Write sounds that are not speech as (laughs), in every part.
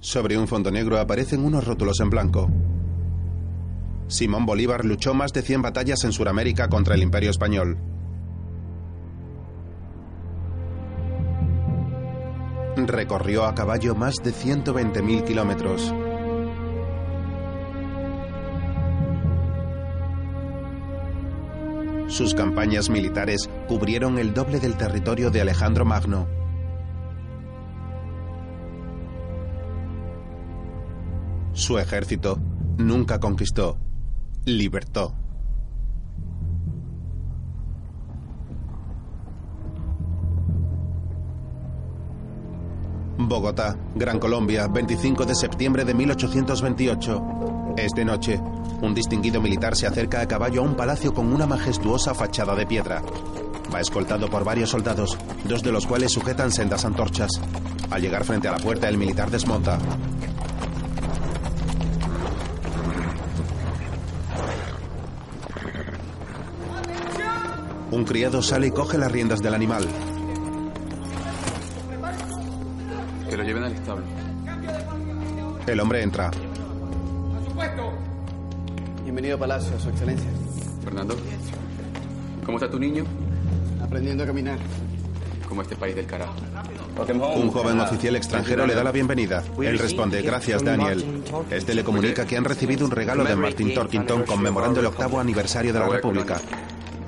Sobre un fondo negro aparecen unos rótulos en blanco. Simón Bolívar luchó más de 100 batallas en Sudamérica contra el Imperio Español. Recorrió a caballo más de 120.000 kilómetros. Sus campañas militares cubrieron el doble del territorio de Alejandro Magno. Su ejército nunca conquistó, libertó. Bogotá, Gran Colombia, 25 de septiembre de 1828. Es de noche. Un distinguido militar se acerca a caballo a un palacio con una majestuosa fachada de piedra. Va escoltado por varios soldados, dos de los cuales sujetan sendas antorchas. Al llegar frente a la puerta, el militar desmonta. Un criado sale y coge las riendas del animal. Que lo lleven al establo. El hombre entra. Bienvenido a Palacio, Su Excelencia. Fernando, ¿cómo está tu niño? Aprendiendo a caminar. Como este país del carajo. Un joven oficial extranjero le da la bienvenida. Él responde, gracias Daniel. Este le comunica que han recibido un regalo de Martin Torkington conmemorando el octavo aniversario de la República.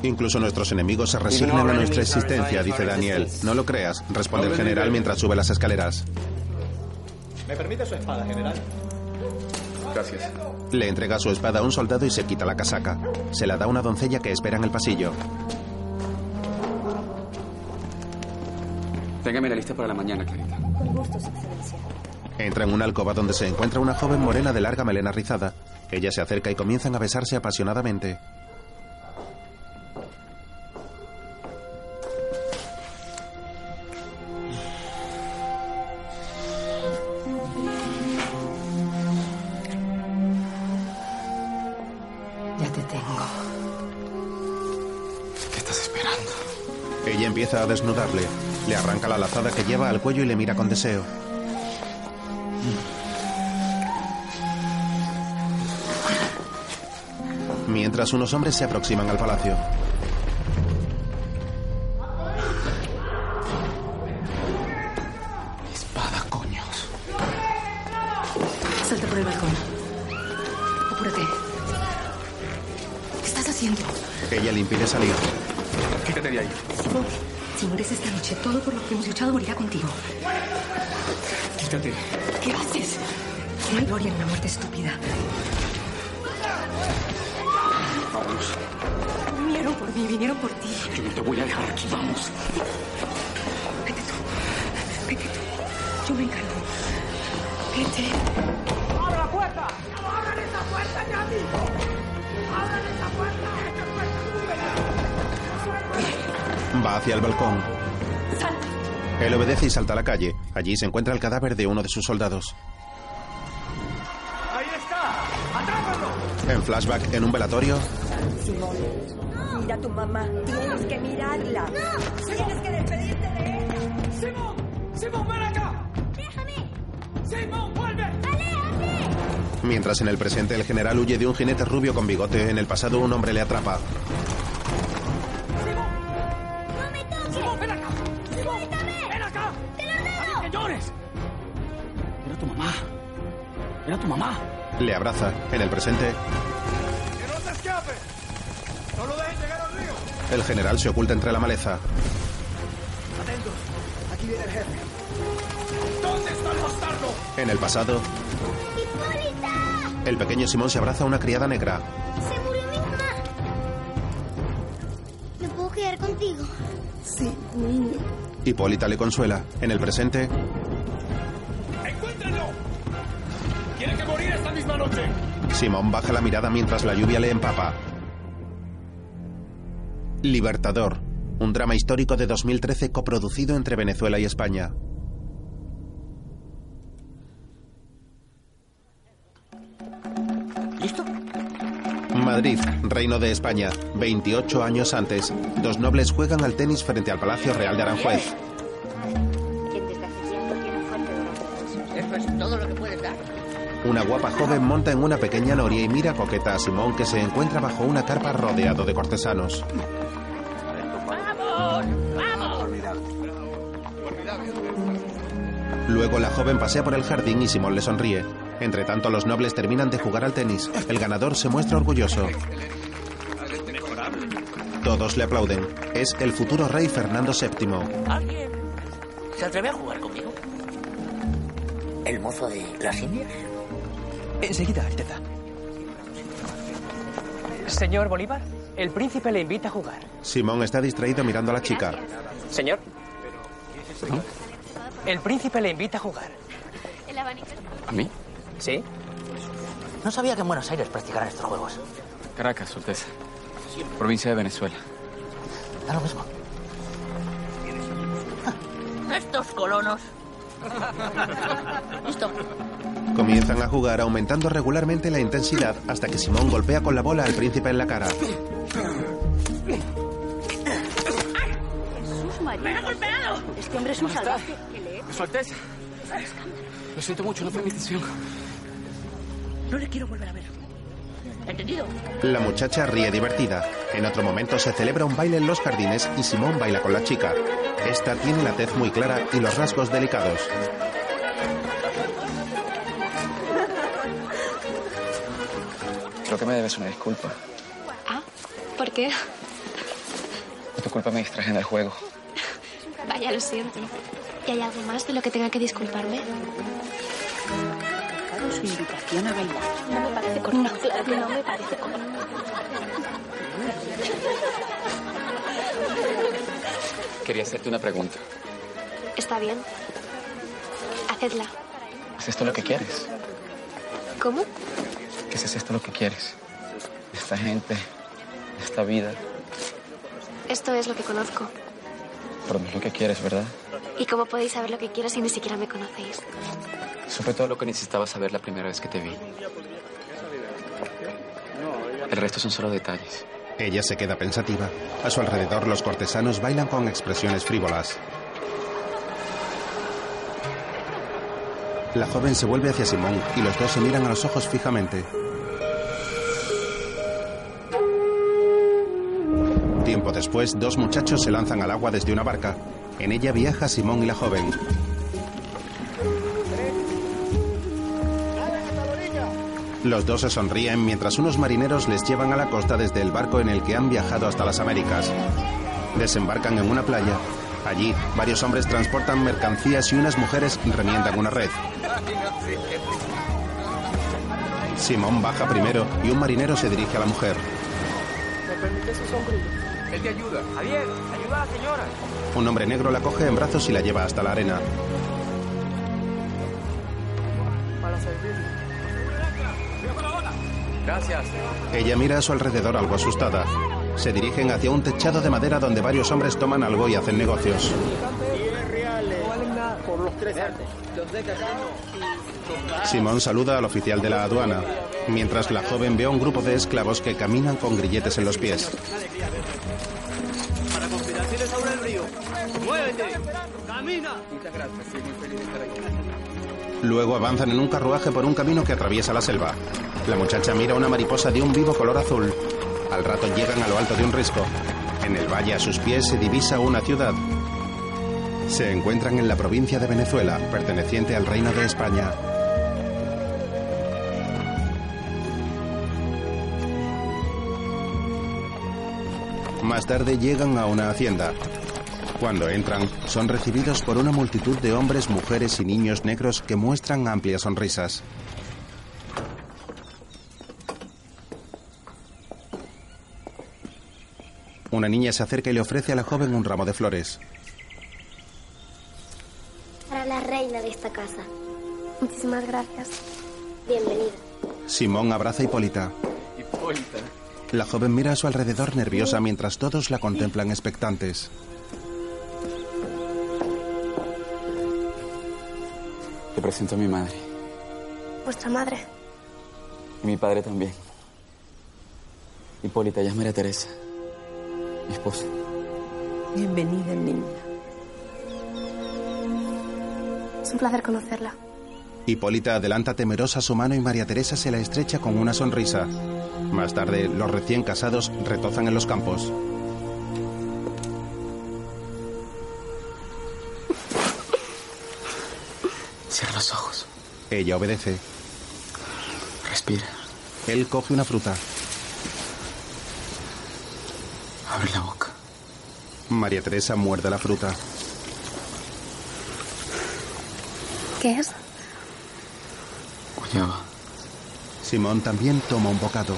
Incluso nuestros enemigos se resignan a nuestra existencia, dice Daniel. No lo creas, responde el general mientras sube las escaleras. ¿Me permite su espada, general? Gracias. Le entrega su espada a un soldado y se quita la casaca. Se la da a una doncella que espera en el pasillo. Téngame la lista para la mañana, Clarita. Con gusto, Su Excelencia. Entra en una alcoba donde se encuentra una joven morena de larga melena rizada. Ella se acerca y comienzan a besarse apasionadamente. A desnudarle. Le arranca la lazada que lleva al cuello y le mira con deseo. Mientras unos hombres se aproximan al palacio. Espada, coños. Salta por el balcón. Apúrate. ¿Qué estás haciendo? Ella le impide salir. Quítate de ahí. Si mueres esta noche, todo por lo que hemos luchado morirá contigo. Quítate. ¿Qué haces? No hay gloria en una muerte estúpida. Vamos. Vinieron por mí, vinieron por ti. Yo no te voy a dejar aquí. Vamos. Vete tú. Vete tú. Yo me encargo. Vete. ¡Abra la puerta! ¡Abran esa puerta ya mismo! Va hacia el balcón. Sal. Él obedece y salta a la calle. Allí se encuentra el cadáver de uno de sus soldados. ¡Ahí está! ¡Atrápalo! En flashback, en un velatorio, Simón, mira a tu mamá. Tienes que mirarla. Tienes que despedirte de ella. ¡Simón! ¡Simón, ven acá! ¡Déjame! ¡Simón, vuelve! ¡Aléjate! mientras en el presente el general huye de un jinete rubio con bigote, en el pasado un hombre le atrapa. Le abraza. En el presente, ¡Que no se escape! ¡No lo dejen llegar al río! el general se oculta entre la maleza. Atentos, aquí viene el jefe. ¿Dónde está el bastardo? En el pasado, ¡Hipólita! el pequeño Simón se abraza a una criada negra. ¡Se murió mi mamá! ¿Me puedo quedar contigo? Sí, niño. Hipólita le consuela. En el presente, Simón baja la mirada mientras la lluvia le empapa. Libertador, un drama histórico de 2013 coproducido entre Venezuela y España. ¿Listo? Madrid, Reino de España. 28 años antes, dos nobles juegan al tenis frente al Palacio Real de Aranjuez. Una guapa joven monta en una pequeña noria y mira coqueta a Simón que se encuentra bajo una carpa rodeado de cortesanos. ¡Vamos! ¡Vamos! Luego la joven pasea por el jardín y Simón le sonríe. Entre tanto, los nobles terminan de jugar al tenis. El ganador se muestra orgulloso. Todos le aplauden. Es el futuro rey Fernando VII. ¿Alguien se atreve a jugar conmigo? ¿El mozo de las Indias? Enseguida, Alteza. Señor Bolívar, el príncipe le invita a jugar. Simón está distraído mirando a la chica. Señor. El príncipe le invita a jugar. ¿A mí? ¿Sí? No sabía que en Buenos Aires practicaran estos juegos. Caracas, Su Alteza. Provincia de Venezuela. Da lo mismo. Estos colonos. (laughs) Listo. Comienzan a jugar aumentando regularmente la intensidad hasta que Simón golpea con la bola al príncipe en la cara. ¡Me ha golpeado! Este hombre es un salvaje. Su Alteza. Lo siento mucho, no fue mi intención. No le quiero volver a ver. ¿Entendido? La muchacha ríe divertida. En otro momento se celebra un baile en los jardines y Simón baila con la chica. Esta tiene la tez muy clara y los rasgos delicados. Creo que me debes una disculpa. Ah, ¿por qué? Por tu culpa me distraje en el juego. Vaya, lo siento. ¿Y hay algo más de lo que tenga que disculparme? Su invitación a bailar. No me parece correcto. No, claro que no me parece correcto. Quería hacerte una pregunta. Está bien. Hacedla. ¿Es esto lo que quieres? ¿Cómo? ¿Qué es esto lo que quieres? Esta gente, esta vida. Esto es lo que conozco. Pero no es lo que quieres, ¿verdad? ¿Y cómo podéis saber lo que quiero si ni siquiera me conocéis? Supe todo lo que necesitaba saber la primera vez que te vi. El resto son solo detalles. Ella se queda pensativa. A su alrededor los cortesanos bailan con expresiones frívolas. La joven se vuelve hacia Simón y los dos se miran a los ojos fijamente. Después, dos muchachos se lanzan al agua desde una barca. En ella viaja Simón y la joven. Los dos se sonríen mientras unos marineros les llevan a la costa desde el barco en el que han viajado hasta las Américas. Desembarcan en una playa. Allí, varios hombres transportan mercancías y unas mujeres remiendan una red. Simón baja primero y un marinero se dirige a la mujer. ¿Me permites un sombrero? Él te ayuda. Javier, ayuda a la señora. Un hombre negro la coge en brazos y la lleva hasta la arena. Para servirle. Gracias. Ella mira a su alrededor algo asustada. Se dirigen hacia un techado de madera donde varios hombres toman algo y hacen negocios. Por los tres arcos. Simón saluda al oficial de la aduana, mientras la joven ve a un grupo de esclavos que caminan con grilletes en los pies. Luego avanzan en un carruaje por un camino que atraviesa la selva. La muchacha mira una mariposa de un vivo color azul. Al rato llegan a lo alto de un risco. En el valle a sus pies se divisa una ciudad. Se encuentran en la provincia de Venezuela, perteneciente al Reino de España. Más tarde llegan a una hacienda. Cuando entran, son recibidos por una multitud de hombres, mujeres y niños negros que muestran amplias sonrisas. Una niña se acerca y le ofrece a la joven un ramo de flores. Para la reina de esta casa. Muchísimas gracias. Bienvenida. Simón abraza a Hipólita. Hipólita. La joven mira a su alrededor nerviosa mientras todos la contemplan expectantes. Te presento a mi madre. Vuestra madre. Y mi padre también. Hipólita, ella es María Teresa. Mi esposa. Bienvenida, niña. Es un placer conocerla. Hipólita adelanta temerosa su mano y María Teresa se la estrecha con una sonrisa. Más tarde, los recién casados retozan en los campos. Ella obedece. Respira. Él coge una fruta. Abre la boca. María Teresa muerde la fruta. ¿Qué es? Guayaba. Simón también toma un bocado.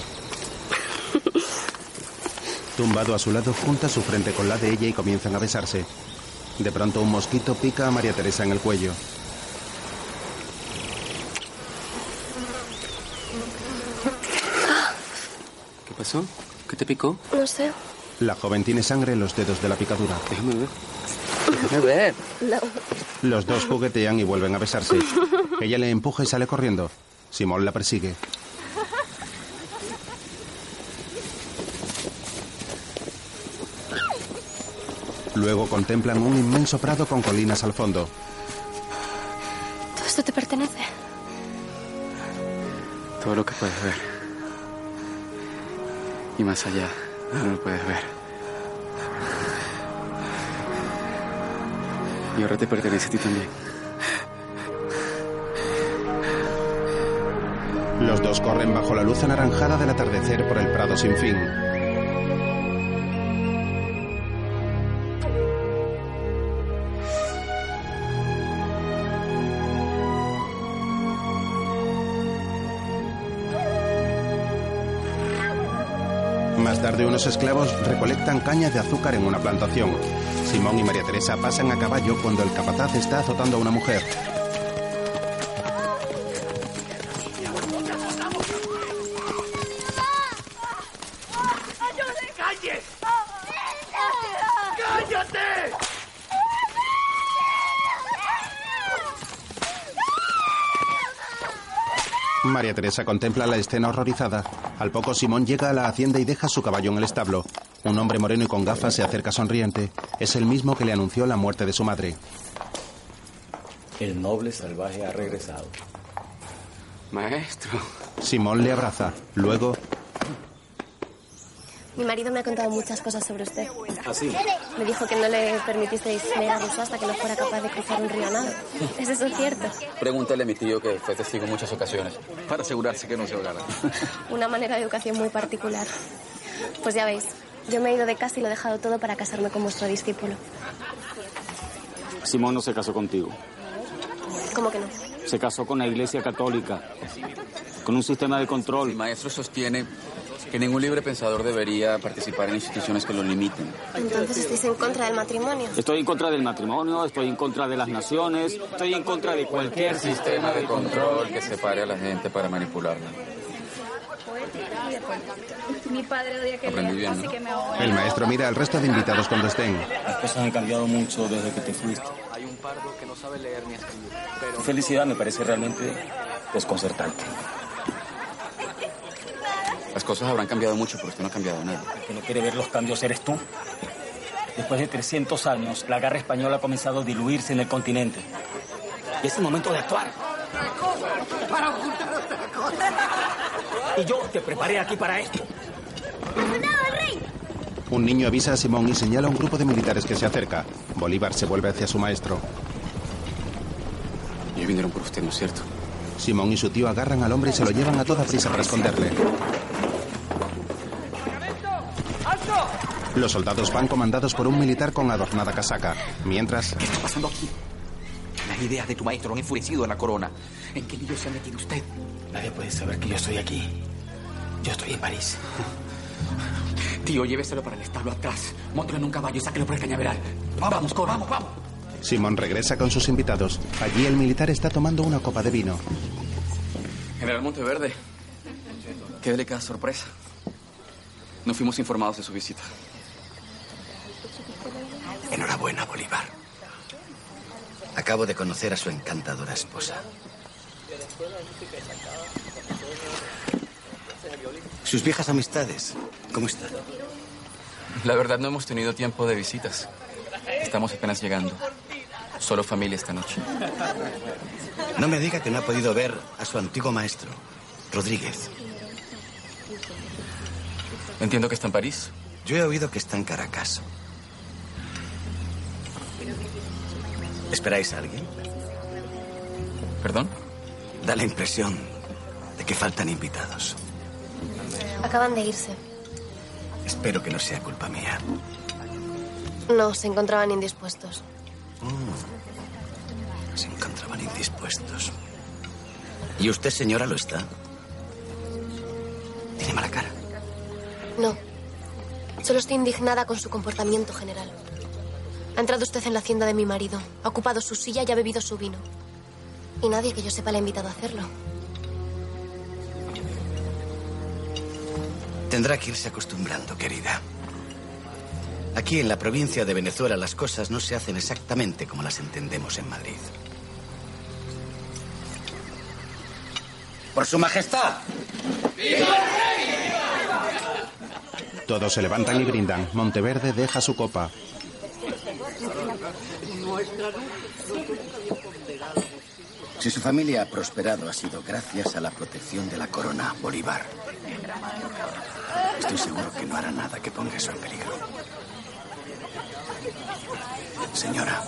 Tumbado a su lado, junta su frente con la de ella y comienzan a besarse. De pronto un mosquito pica a María Teresa en el cuello. ¿Qué pasó? ¿Qué te picó? No sé. La joven tiene sangre en los dedos de la picadura. Déjame ver. (laughs) Déjame ver. No. Los dos juguetean y vuelven a besarse. (laughs) Ella le empuja y sale corriendo. Simón la persigue. Luego contemplan un inmenso prado con colinas al fondo. ¿Todo esto te pertenece? Todo lo que puedes ver. Y más allá, no lo puedes ver. Y ahora te pertenece a ti también. Los dos corren bajo la luz anaranjada del atardecer por el prado sin fin. Tarde unos esclavos recolectan cañas de azúcar en una plantación. Simón y María Teresa pasan a caballo cuando el capataz está azotando a una mujer. María Teresa contempla la escena horrorizada. Al poco Simón llega a la hacienda y deja su caballo en el establo. Un hombre moreno y con gafas se acerca sonriente. Es el mismo que le anunció la muerte de su madre. El noble salvaje ha regresado. Maestro. Simón le abraza. Luego, Mi marido me ha contado muchas cosas sobre usted. ¿Ah, sí? Me dijo que no le permitisteis ir a Rousseau hasta que no fuera capaz de cruzar un río a nado. ¿Es eso cierto? Pregúntale a mi tío que fue testigo en muchas ocasiones para asegurarse que no se ahogara. (laughs) Una manera de educación muy particular. Pues ya veis, yo me he ido de casa y lo he dejado todo para casarme con vuestro discípulo. Simón no se casó contigo. ¿Cómo que no? Se casó con la Iglesia Católica. Con un sistema de control. Mi maestro sostiene que ningún libre pensador debería participar en instituciones que lo limiten. Entonces estáis en contra del matrimonio. Estoy en contra del matrimonio, estoy en contra de las naciones, estoy en contra de cualquier Sistema de control que separe a la gente para manipularla. Mi padre odia que Aprendí bien, así ¿no? que me el maestro mira al resto de invitados cuando estén. Las cosas han cambiado mucho desde que te fuiste. Hay un pardo que no sabe leer ni escribir. Pero Tu felicidad me parece realmente desconcertante. Las cosas habrán cambiado mucho, pero usted no ha cambiado nada. El que no quiere ver los cambios eres tú. Después de 300 años, la garra española ha comenzado a diluirse en el continente. Y es el momento de actuar. Para ocultar otra cosa. Y yo te preparé aquí para esto. Un niño avisa a Simón y señala a un grupo de militares que se acerca. Bolívar se vuelve hacia su maestro. Ellos vinieron por usted, ¿no es cierto? Simón y su tío agarran al hombre y se lo llevan a toda prisa para esconderle. Los soldados van comandados por un militar con adornada casaca. Mientras, ¿Qué está pasando aquí? Las ideas de tu maestro han enfurecido a la corona. ¿En qué lío se ha metido usted? Nadie puede saber que yo estoy aquí. Yo estoy en París. (laughs) Tío, lléveselo para el establo atrás. Móntelo en un caballo y sáquelo por el cañaveral. Vamos, corre, vamos, vamos. Simón regresa con sus invitados. Allí el militar está tomando una copa de vino. General Monteverde, qué delicada sorpresa. No fuimos informados de su visita. Enhorabuena, Bolívar. Acabo de conocer a su encantadora esposa. Sus viejas amistades, ¿cómo están? La verdad no hemos tenido tiempo de visitas. Estamos apenas llegando. Solo familia esta noche. No me diga que no ha podido ver a su antiguo maestro, Rodríguez. Entiendo que está en París. Yo he oído que está en Caracas. ¿Esperáis a alguien? ¿Perdón? Da la impresión de que faltan invitados. Acaban de irse. Espero que no sea culpa mía. No, se encontraban indispuestos. Mm. Se encontraban indispuestos. ¿Y usted, señora, lo está? Tiene mala cara. No. Solo estoy indignada con su comportamiento general. Ha entrado usted en la hacienda de mi marido, ha ocupado su silla y ha bebido su vino. Y nadie que yo sepa le ha invitado a hacerlo. Tendrá que irse acostumbrando, querida. Aquí en la provincia de Venezuela las cosas no se hacen exactamente como las entendemos en Madrid. ¡Por su majestad! Todos se levantan y brindan. Monteverde deja su copa. Si su familia ha prosperado ha sido gracias a la protección de la corona Bolívar. Estoy seguro que no hará nada que ponga eso en peligro. Señora.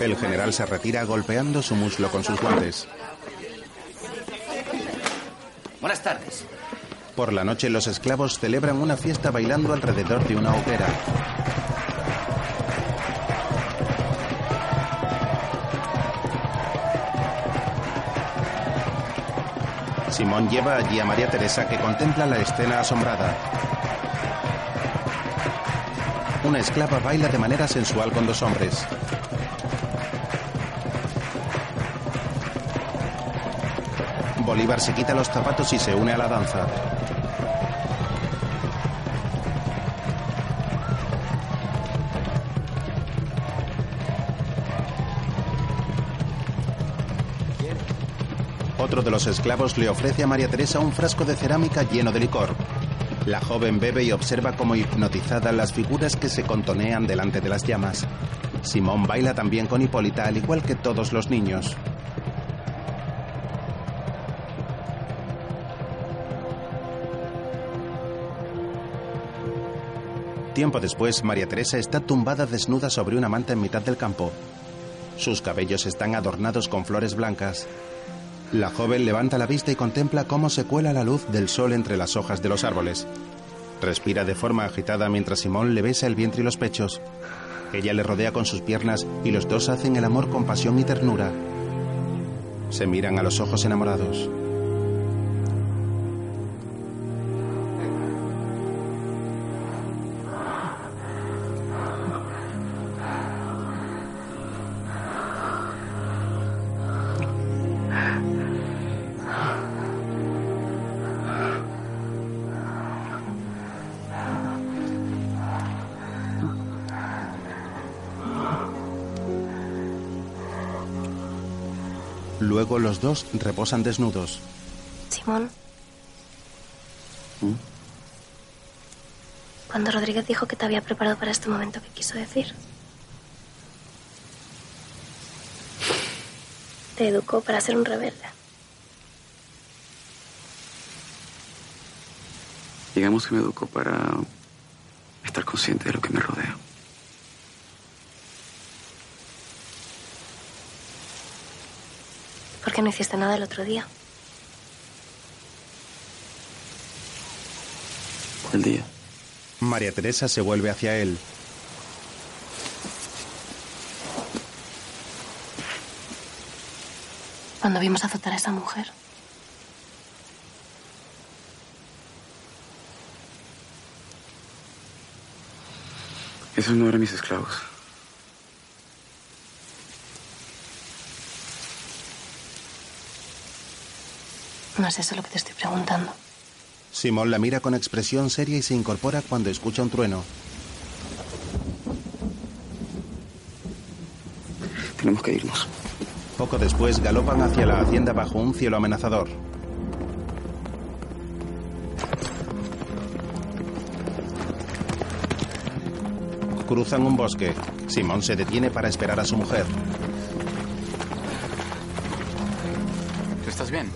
El general se retira golpeando su muslo con sus guantes. Buenas tardes. Por la noche los esclavos celebran una fiesta bailando alrededor de una hoguera. Simón lleva allí a María Teresa que contempla la escena asombrada. Una esclava baila de manera sensual con dos hombres. Bolívar se quita los zapatos y se une a la danza. Los esclavos le ofrece a María Teresa un frasco de cerámica lleno de licor. La joven bebe y observa como hipnotizada las figuras que se contonean delante de las llamas. Simón baila también con Hipólita al igual que todos los niños. Tiempo después, María Teresa está tumbada desnuda sobre una manta en mitad del campo. Sus cabellos están adornados con flores blancas. La joven levanta la vista y contempla cómo se cuela la luz del sol entre las hojas de los árboles. Respira de forma agitada mientras Simón le besa el vientre y los pechos. Ella le rodea con sus piernas y los dos hacen el amor con pasión y ternura. Se miran a los ojos enamorados. Luego los dos reposan desnudos. Simón. Cuando Rodríguez dijo que te había preparado para este momento, ¿qué quiso decir? Te educó para ser un rebelde. Digamos que me educó para estar consciente de lo que me rodea. ¿Por qué no hiciste nada el otro día? El día. María Teresa se vuelve hacia él. Cuando vimos azotar a esa mujer. Esos no eran mis esclavos. No es eso lo que te estoy preguntando. Simón la mira con expresión seria y se incorpora cuando escucha un trueno. Tenemos que irnos. Poco después galopan hacia la hacienda bajo un cielo amenazador. Cruzan un bosque. Simón se detiene para esperar a su mujer. ¿Estás bien?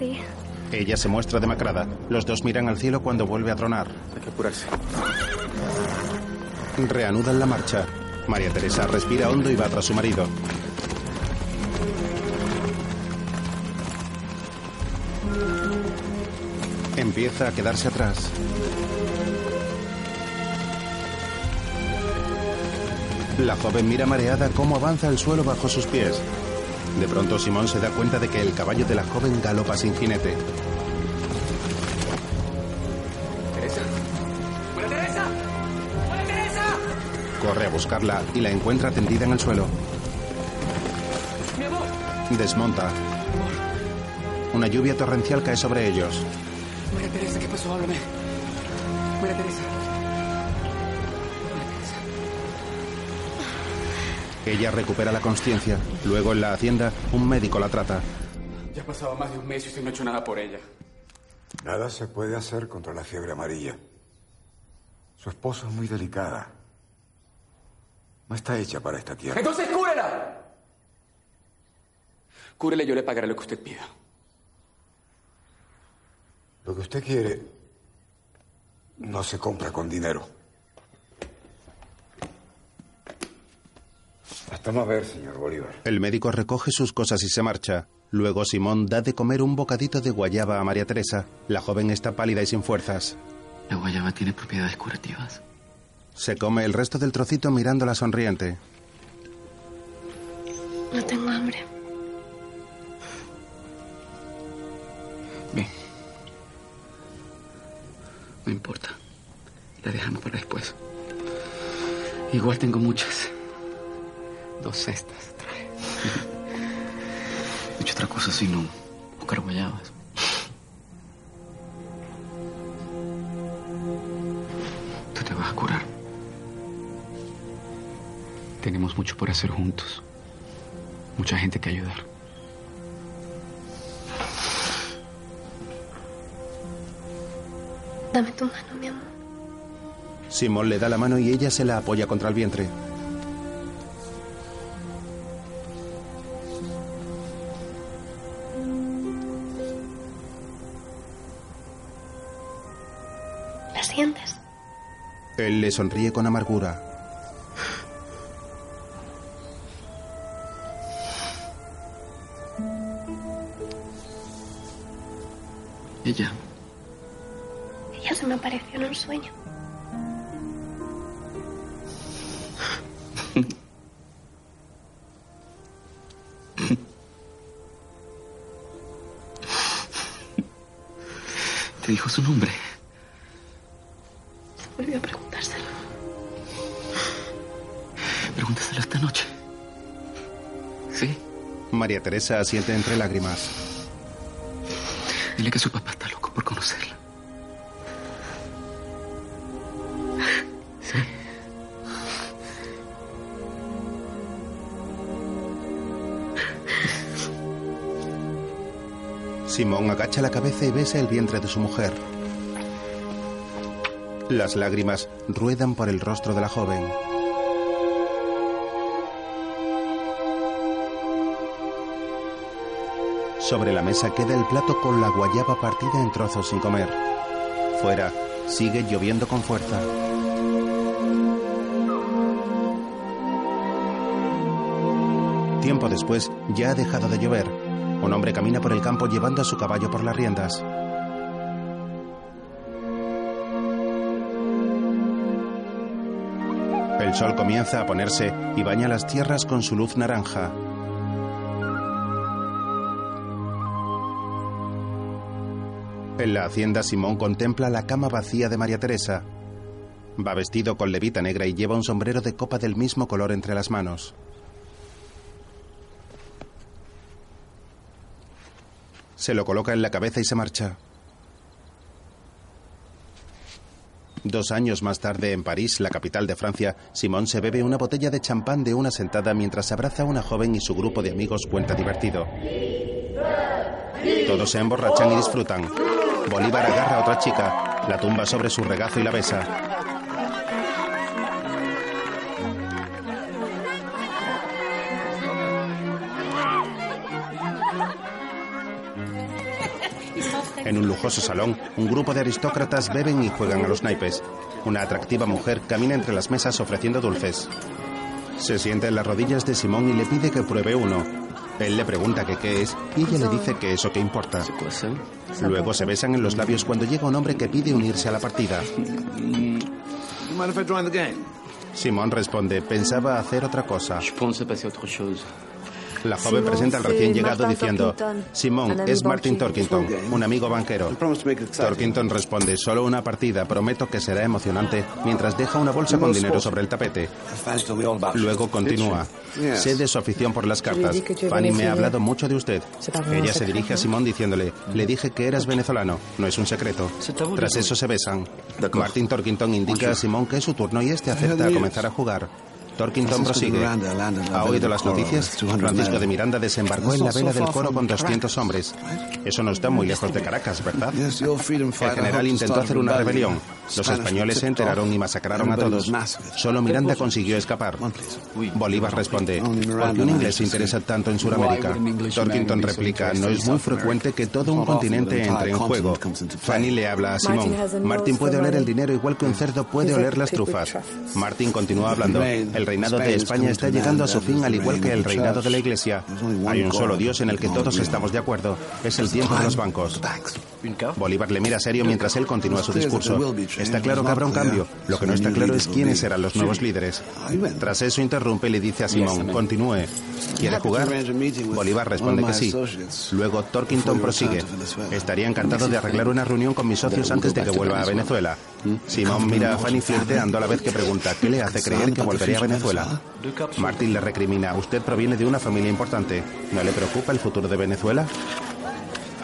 Sí. Ella se muestra demacrada. Los dos miran al cielo cuando vuelve a tronar. Hay que apurarse. Reanudan la marcha. María Teresa respira hondo y va tras su marido. Empieza a quedarse atrás. La joven mira mareada cómo avanza el suelo bajo sus pies. De pronto Simón se da cuenta de que el caballo de la joven galopa sin jinete. Teresa. ¡María Teresa! ¡María Teresa! Corre a buscarla y la encuentra tendida en el suelo. ¡Mi amor! Desmonta. Una lluvia torrencial cae sobre ellos. María Teresa, ¿qué pasó? Háblame. María Teresa. Ella recupera la conciencia. Luego en la hacienda, un médico la trata. Ya ha pasado más de un mes y usted no ha hecho nada por ella. Nada se puede hacer contra la fiebre amarilla. Su esposa es muy delicada. No está hecha para esta tierra. ¡Entonces cúrela! Y yo le pagaré lo que usted pida. Lo que usted quiere no se compra con dinero. Hasta más ver, señor Bolívar. El médico recoge sus cosas y se marcha. Luego Simón da de comer un bocadito de guayaba a María Teresa. La joven está pálida y sin fuerzas. La guayaba tiene propiedades curativas. Se come el resto del trocito mirándola sonriente. No tengo hambre. Bien. No importa. La dejamos para después. Igual tengo muchas. Dos cestas traje. He (laughs) hecho otra cosa sino buscar guayabas. Tú te vas a curar. Tenemos mucho por hacer juntos. Mucha gente que ayudar. Dame tu mano, mi amor. Simón le da la mano y ella se la apoya contra el vientre. Él le sonríe con amargura. Ella. Ella se me apareció en un sueño. (laughs) Te dijo su nombre. María Teresa asiente entre lágrimas. Dile que su papá está loco por conocerla. Sí. Simón agacha la cabeza y besa el vientre de su mujer. Las lágrimas ruedan por el rostro de la joven. Sobre la mesa queda el plato con la guayaba partida en trozos sin comer. Fuera sigue lloviendo con fuerza. Tiempo después ya ha dejado de llover. Un hombre camina por el campo llevando a su caballo por las riendas. El sol comienza a ponerse y baña las tierras con su luz naranja. En la hacienda Simón contempla la cama vacía de María Teresa. Va vestido con levita negra y lleva un sombrero de copa del mismo color entre las manos. Se lo coloca en la cabeza y se marcha. Dos años más tarde, en París, la capital de Francia, Simón se bebe una botella de champán de una sentada mientras abraza a una joven y su grupo de amigos cuenta divertido. Todos se emborrachan y disfrutan. Bolívar agarra a otra chica, la tumba sobre su regazo y la besa. En un lujoso salón, un grupo de aristócratas beben y juegan a los naipes. Una atractiva mujer camina entre las mesas ofreciendo dulces. Se sienta en las rodillas de Simón y le pide que pruebe uno. Él le pregunta que qué es y ella le dice que eso que importa. Luego se besan en los labios cuando llega un hombre que pide unirse a la partida. Simón responde, pensaba hacer otra cosa. La joven presenta al recién llegado diciendo, Simón, es Martin Torkington, un amigo banquero. Torkington responde, solo una partida, prometo que será emocionante, mientras deja una bolsa con dinero sobre el tapete. Luego continúa, sé de su afición por las cartas. Fanny me ha hablado mucho de usted. Ella se dirige a Simón diciéndole, le dije que eras venezolano, no es un secreto. Tras eso se besan. Martin Torkington indica a Simón que es su turno y este acepta a comenzar a jugar. Torkington prosigue. ¿Ha oído las noticias? Francisco de Miranda desembarcó en la vela del coro con 200 hombres. Eso no está muy lejos de Caracas, ¿verdad? El general intentó hacer una rebelión. Los españoles se enteraron y masacraron a todos. Solo Miranda consiguió escapar. Bolívar responde, ¿por qué un inglés se interesa tanto en Sudamérica? Torkington replica, no es muy frecuente que todo un continente entre en juego. Fanny le habla a Simón. Martin puede oler el dinero igual que un cerdo puede oler las trufas. Martin continúa hablando. El reinado de España está llegando a su fin al igual que el reinado de la Iglesia. Hay un solo Dios en el que todos estamos de acuerdo. Es el tiempo de los bancos. Bolívar le mira serio mientras él continúa su discurso. Está claro que habrá un cambio. Lo que no está claro es quiénes serán los nuevos líderes. Tras eso interrumpe y le dice a Simón, continúe. ¿Quiere jugar? Bolívar responde que sí. Luego Torkington prosigue. Estaría encantado de arreglar una reunión con mis socios antes de que vuelva a Venezuela. Simón mira a Fanny flirteando a la vez que pregunta, ¿qué le hace creer que volvería a Venezuela? Martín le recrimina, usted proviene de una familia importante. ¿No le preocupa el futuro de Venezuela?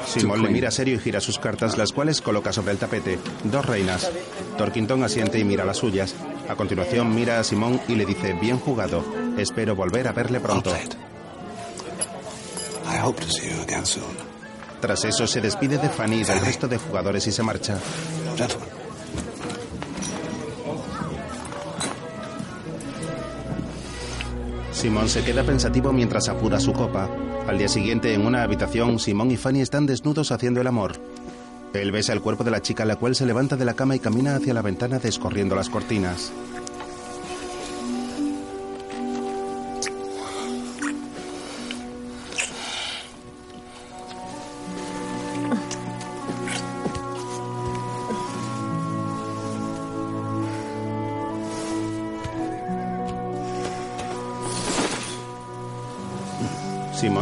Simón le mira serio y gira sus cartas, las cuales coloca sobre el tapete. Dos reinas. Torkington asiente y mira las suyas. A continuación mira a Simón y le dice, bien jugado. Espero volver a verle pronto. Tras eso se despide de Fanny y del resto de jugadores y se marcha. Simón se queda pensativo mientras apura su copa. Al día siguiente, en una habitación, Simón y Fanny están desnudos haciendo el amor. Él besa el cuerpo de la chica, la cual se levanta de la cama y camina hacia la ventana descorriendo las cortinas.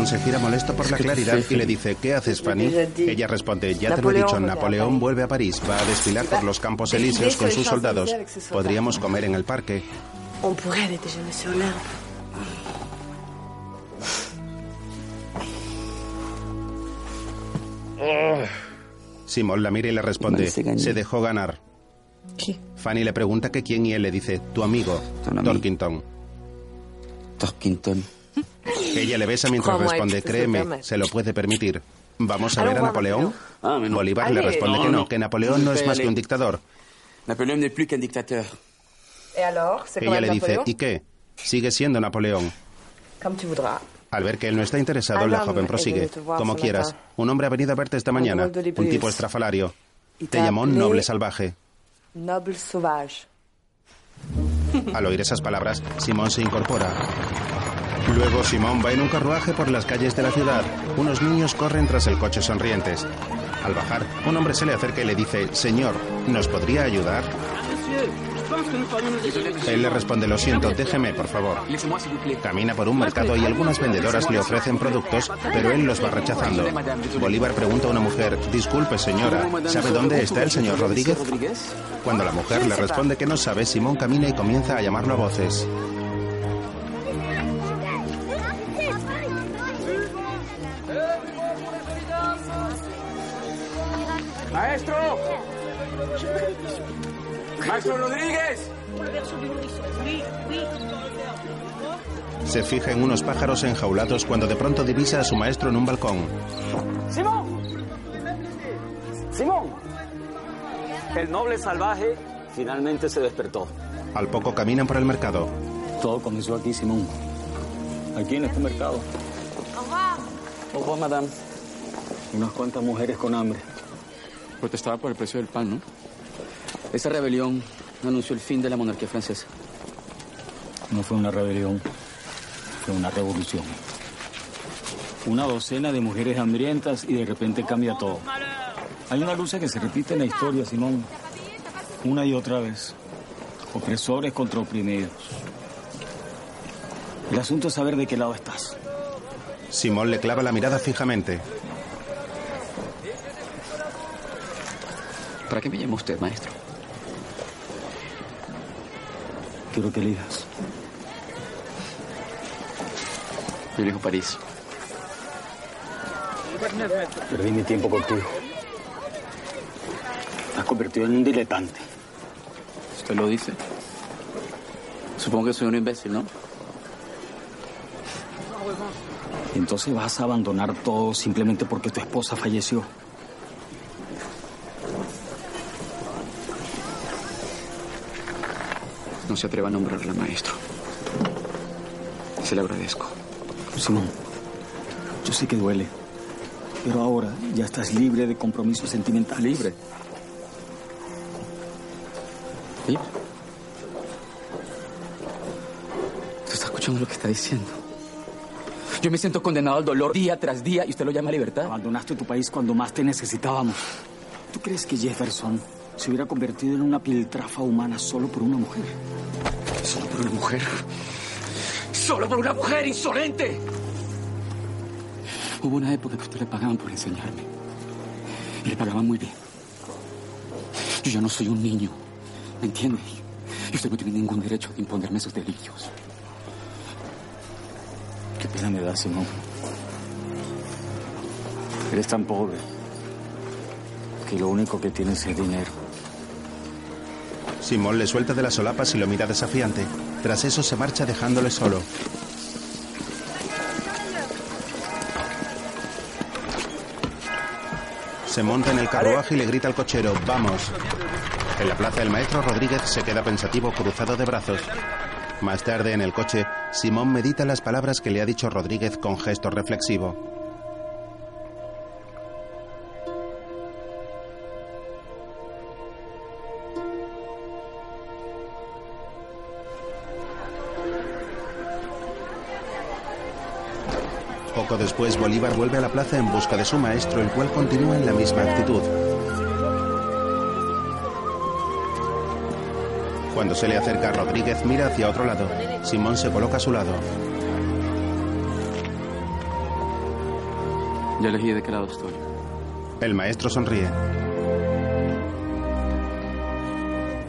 Se gira molesto por la (laughs) claridad y le dice, ¿qué haces, Fanny? Ella responde, ya te lo he dicho, Napoleón vuelve a París, va a desfilar por los campos elíseos con sus soldados. Podríamos comer en el parque. Simón la mira y le responde, se dejó ganar. Fanny le pregunta que quién y él le dice, tu amigo, Torkington. Torkington. Ella le besa mientras responde, créeme, se lo puede permitir. ¿Vamos a ver a Napoleón? Bolívar le responde que no, que Napoleón no es más que un dictador. Napoleón n'est plus qu'un dictateur. Et alors, c'est Ella le dice, ¿y qué? Sigue siendo Napoleón. Comme tu voudras. Al ver que él no está interesado, la joven prosigue. Como quieras. Un hombre ha venido a verte esta mañana. Un tipo estrafalario. Te llamó noble salvaje. Noble sauvage. Al oír esas palabras, Simón se incorpora. Luego Simón va en un carruaje por las calles de la ciudad. Unos niños corren tras el coche sonrientes. Al bajar, un hombre se le acerca y le dice, Señor, ¿nos podría ayudar? Él le responde, lo siento, déjeme, por favor. Camina por un mercado y algunas vendedoras le ofrecen productos, pero él los va rechazando. Bolívar pregunta a una mujer, disculpe señora, ¿sabe dónde está el señor Rodríguez? Cuando la mujer le responde que no sabe, Simón camina y comienza a llamarlo a voces. ¡Maestro! ¡Maestro Rodríguez! Se fija en unos pájaros enjaulados cuando de pronto divisa a su maestro en un balcón. ¡Simón! ¡Simón! El noble salvaje finalmente se despertó. Al poco caminan por el mercado. Todo comenzó aquí, Simón. Aquí en este mercado. Au revoir, madame. Unas cuantas mujeres con hambre. Protestaba por el precio del pan, ¿no? Esa rebelión anunció el fin de la monarquía francesa. No fue una rebelión, fue una revolución. Una docena de mujeres hambrientas y de repente cambia todo. Hay una lucha que se repite en la historia, Simón. Una y otra vez. Opresores contra oprimidos. El asunto es saber de qué lado estás. Simón le clava la mirada fijamente. ¿Para qué me llama usted, maestro? Quiero que elijas. Yo elijo París. Perdí mi tiempo contigo. Me has convertido en un diletante. Usted lo dice. Supongo que soy un imbécil, ¿no? Entonces vas a abandonar todo simplemente porque tu esposa falleció. No se atreva a nombrarla maestro. Se le agradezco. Simón, yo sé que duele, pero ahora ya estás libre de compromisos sentimentales. ¿Libre? ¿Libre? ¿Usted está escuchando lo que está diciendo? Yo me siento condenado al dolor día tras día y usted lo llama libertad. Abandonaste tu país cuando más te necesitábamos. ¿Tú crees que Jefferson se hubiera convertido en una piltrafa humana solo por una mujer? ¿Solo por una mujer? ¡Solo por una mujer insolente! Hubo una época que usted le pagaban por enseñarme. Y le pagaban muy bien. Yo ya no soy un niño. ¿Me entiende? Y usted no tiene ningún derecho de imponerme esos delirios. Qué pena me da, Simón. Eres tan pobre que lo único que tienes es dinero. Simón le suelta de las solapas y lo mira desafiante. Tras eso se marcha dejándole solo. Se monta en el carruaje y le grita al cochero, vamos. En la plaza el maestro Rodríguez se queda pensativo cruzado de brazos. Más tarde en el coche, Simón medita las palabras que le ha dicho Rodríguez con gesto reflexivo. Poco después, Bolívar vuelve a la plaza en busca de su maestro, el cual continúa en la misma actitud. Cuando se le acerca Rodríguez, mira hacia otro lado. Simón se coloca a su lado. Ya elegí de qué lado estoy. El maestro sonríe.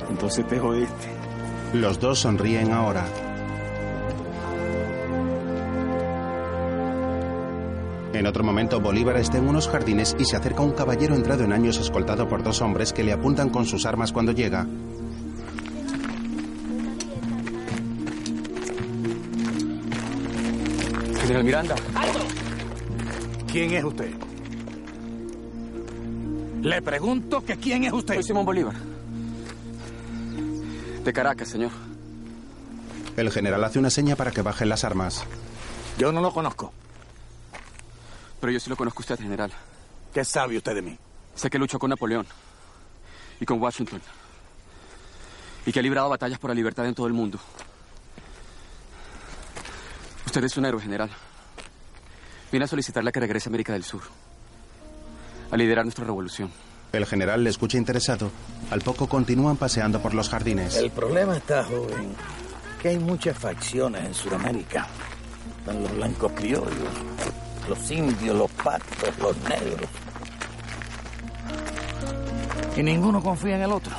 Entonces te jodiste. Los dos sonríen ahora. En otro momento, Bolívar está en unos jardines y se acerca un caballero entrado en años escoltado por dos hombres que le apuntan con sus armas cuando llega. General Miranda. ¿Quién es usted? Le pregunto que quién es usted. Soy Simón Bolívar. De Caracas, señor. El general hace una seña para que bajen las armas. Yo no lo conozco. Pero yo sí lo conozco a usted, general. ¿Qué sabe usted de mí? Sé que luchó con Napoleón y con Washington. Y que ha librado batallas por la libertad en todo el mundo. Usted es un héroe, general. Viene a solicitarle que regrese a América del Sur. A liderar nuestra revolución. El general le escucha interesado. Al poco continúan paseando por los jardines. El problema está, joven, que hay muchas facciones en Sudamérica. Están los blancos criollos, los indios, los patos, los negros. Y ninguno confía en el otro.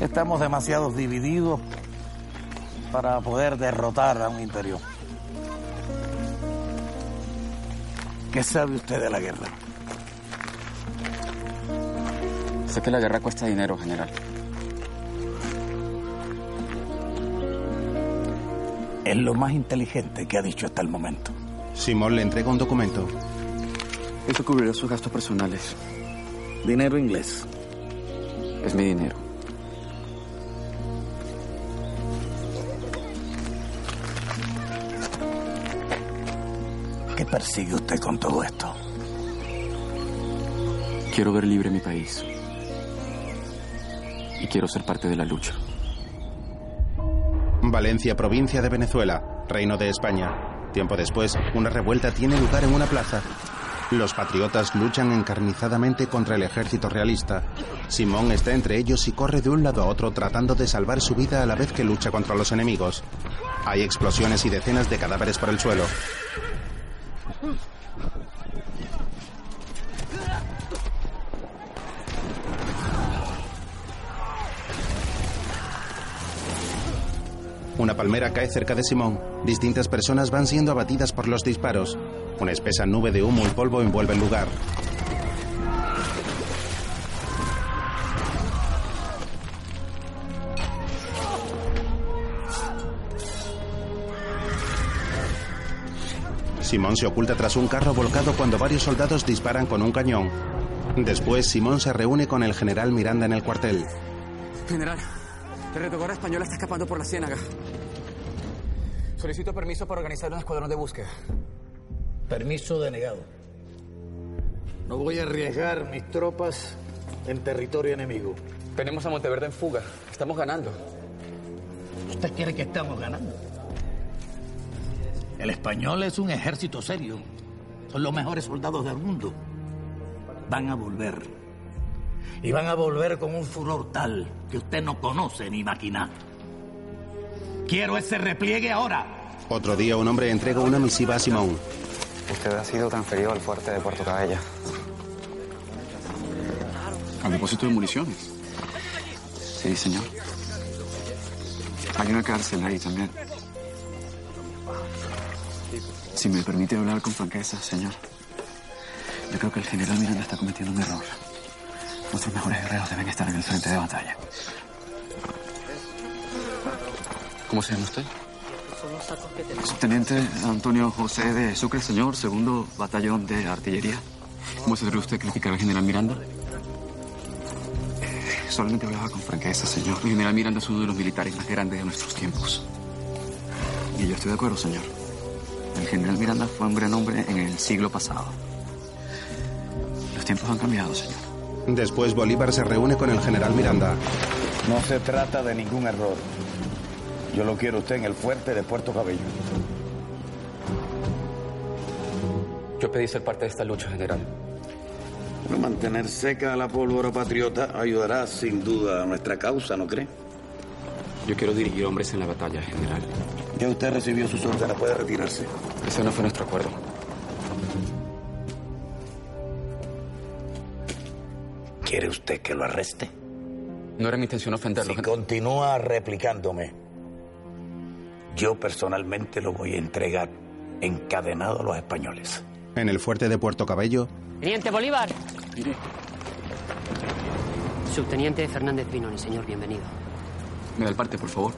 Estamos demasiado divididos para poder derrotar a un imperio. ¿Qué sabe usted de la guerra? Sé que la guerra cuesta dinero, general. Es lo más inteligente que ha dicho hasta el momento. Simón le entrega un documento. Eso cubrirá sus gastos personales. Dinero inglés. Es mi dinero. ¿Qué persigue usted con todo esto? Quiero ver libre mi país. Y quiero ser parte de la lucha. Valencia, provincia de Venezuela, Reino de España. Tiempo después, una revuelta tiene lugar en una plaza. Los patriotas luchan encarnizadamente contra el ejército realista. Simón está entre ellos y corre de un lado a otro tratando de salvar su vida a la vez que lucha contra los enemigos. Hay explosiones y decenas de cadáveres por el suelo. Una palmera cae cerca de Simón. Distintas personas van siendo abatidas por los disparos. Una espesa nube de humo y polvo envuelve el lugar. Simón se oculta tras un carro volcado cuando varios soldados disparan con un cañón. Después, Simón se reúne con el general Miranda en el cuartel. General, la retaguardia española está escapando por la ciénaga. Solicito permiso para organizar un escuadrón de búsqueda. Permiso denegado. No voy a arriesgar mis tropas en territorio enemigo. Tenemos a Monteverde en fuga. Estamos ganando. ¿Usted quiere que estamos ganando? El español es un ejército serio. Son los mejores soldados del mundo. Van a volver. Y van a volver con un furor tal que usted no conoce ni maquina. Quiero ese repliegue ahora. Otro día un hombre entrega una misiva a Simón. Usted ha sido transferido al fuerte de Puerto Cabella. Al depósito de municiones. Sí, señor. Hay una cárcel ahí también. Si me permite hablar con franqueza, señor. Yo creo que el general Miranda está cometiendo un error. Nuestros mejores guerreros deben estar en el frente de batalla. ¿Cómo se llama usted? Teniente Antonio José de Sucre, señor, segundo batallón de artillería. ¿Cómo se atreve usted criticar al general Miranda? Eh, solamente hablaba con franqueza, señor. El general Miranda es uno de los militares más grandes de nuestros tiempos. Y yo estoy de acuerdo, señor. El general Miranda fue un gran hombre en el siglo pasado. Los tiempos han cambiado, señor. Después Bolívar se reúne con el general Miranda. No se trata de ningún error. Yo lo quiero usted en el fuerte de Puerto Cabello. Yo pedí ser parte de esta lucha, general. Pero mantener seca la pólvora patriota ayudará sin duda a nuestra causa, ¿no cree? Yo quiero dirigir hombres en la batalla, general. Ya usted recibió sus órdenes, puede retirarse. Ese no fue nuestro acuerdo. ¿Quiere usted que lo arreste? No era mi intención ofenderlo. Si continúa replicándome, yo personalmente lo voy a entregar encadenado a los españoles. En el fuerte de Puerto Cabello, Teniente Bolívar. Subteniente Fernández Pinoni, señor, bienvenido. Me da el parte, por favor.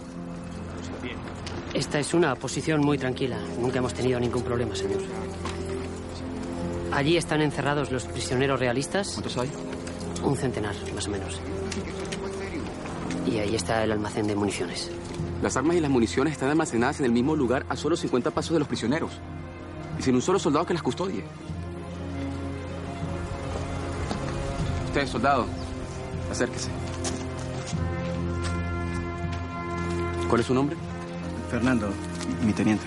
Esta es una posición muy tranquila. Nunca hemos tenido ningún problema, señor. Allí están encerrados los prisioneros realistas. ¿Cuántos hay? Un centenar, más o menos. Y ahí está el almacén de municiones. Las armas y las municiones están almacenadas en el mismo lugar a solo 50 pasos de los prisioneros. Y sin un solo soldado que las custodie. Usted, soldado, acérquese. ¿Cuál es su nombre? Fernando, mi teniente.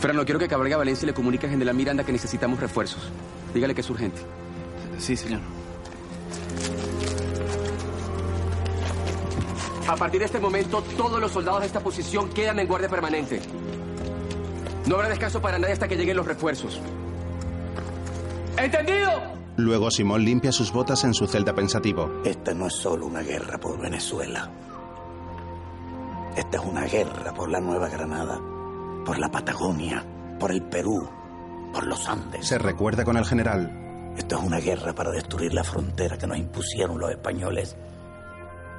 Fernando, quiero que Cabrera Valencia le comunique a General Miranda que necesitamos refuerzos. Dígale que es urgente. Sí, señor. A partir de este momento, todos los soldados de esta posición quedan en guardia permanente. No habrá descanso para nadie hasta que lleguen los refuerzos. ¿Entendido? luego Simón limpia sus botas en su celda pensativo. Esta no es solo una guerra por Venezuela. Esta es una guerra por la Nueva Granada, por la Patagonia, por el Perú, por los Andes. Se recuerda con el general. Esto es una guerra para destruir la frontera que nos impusieron los españoles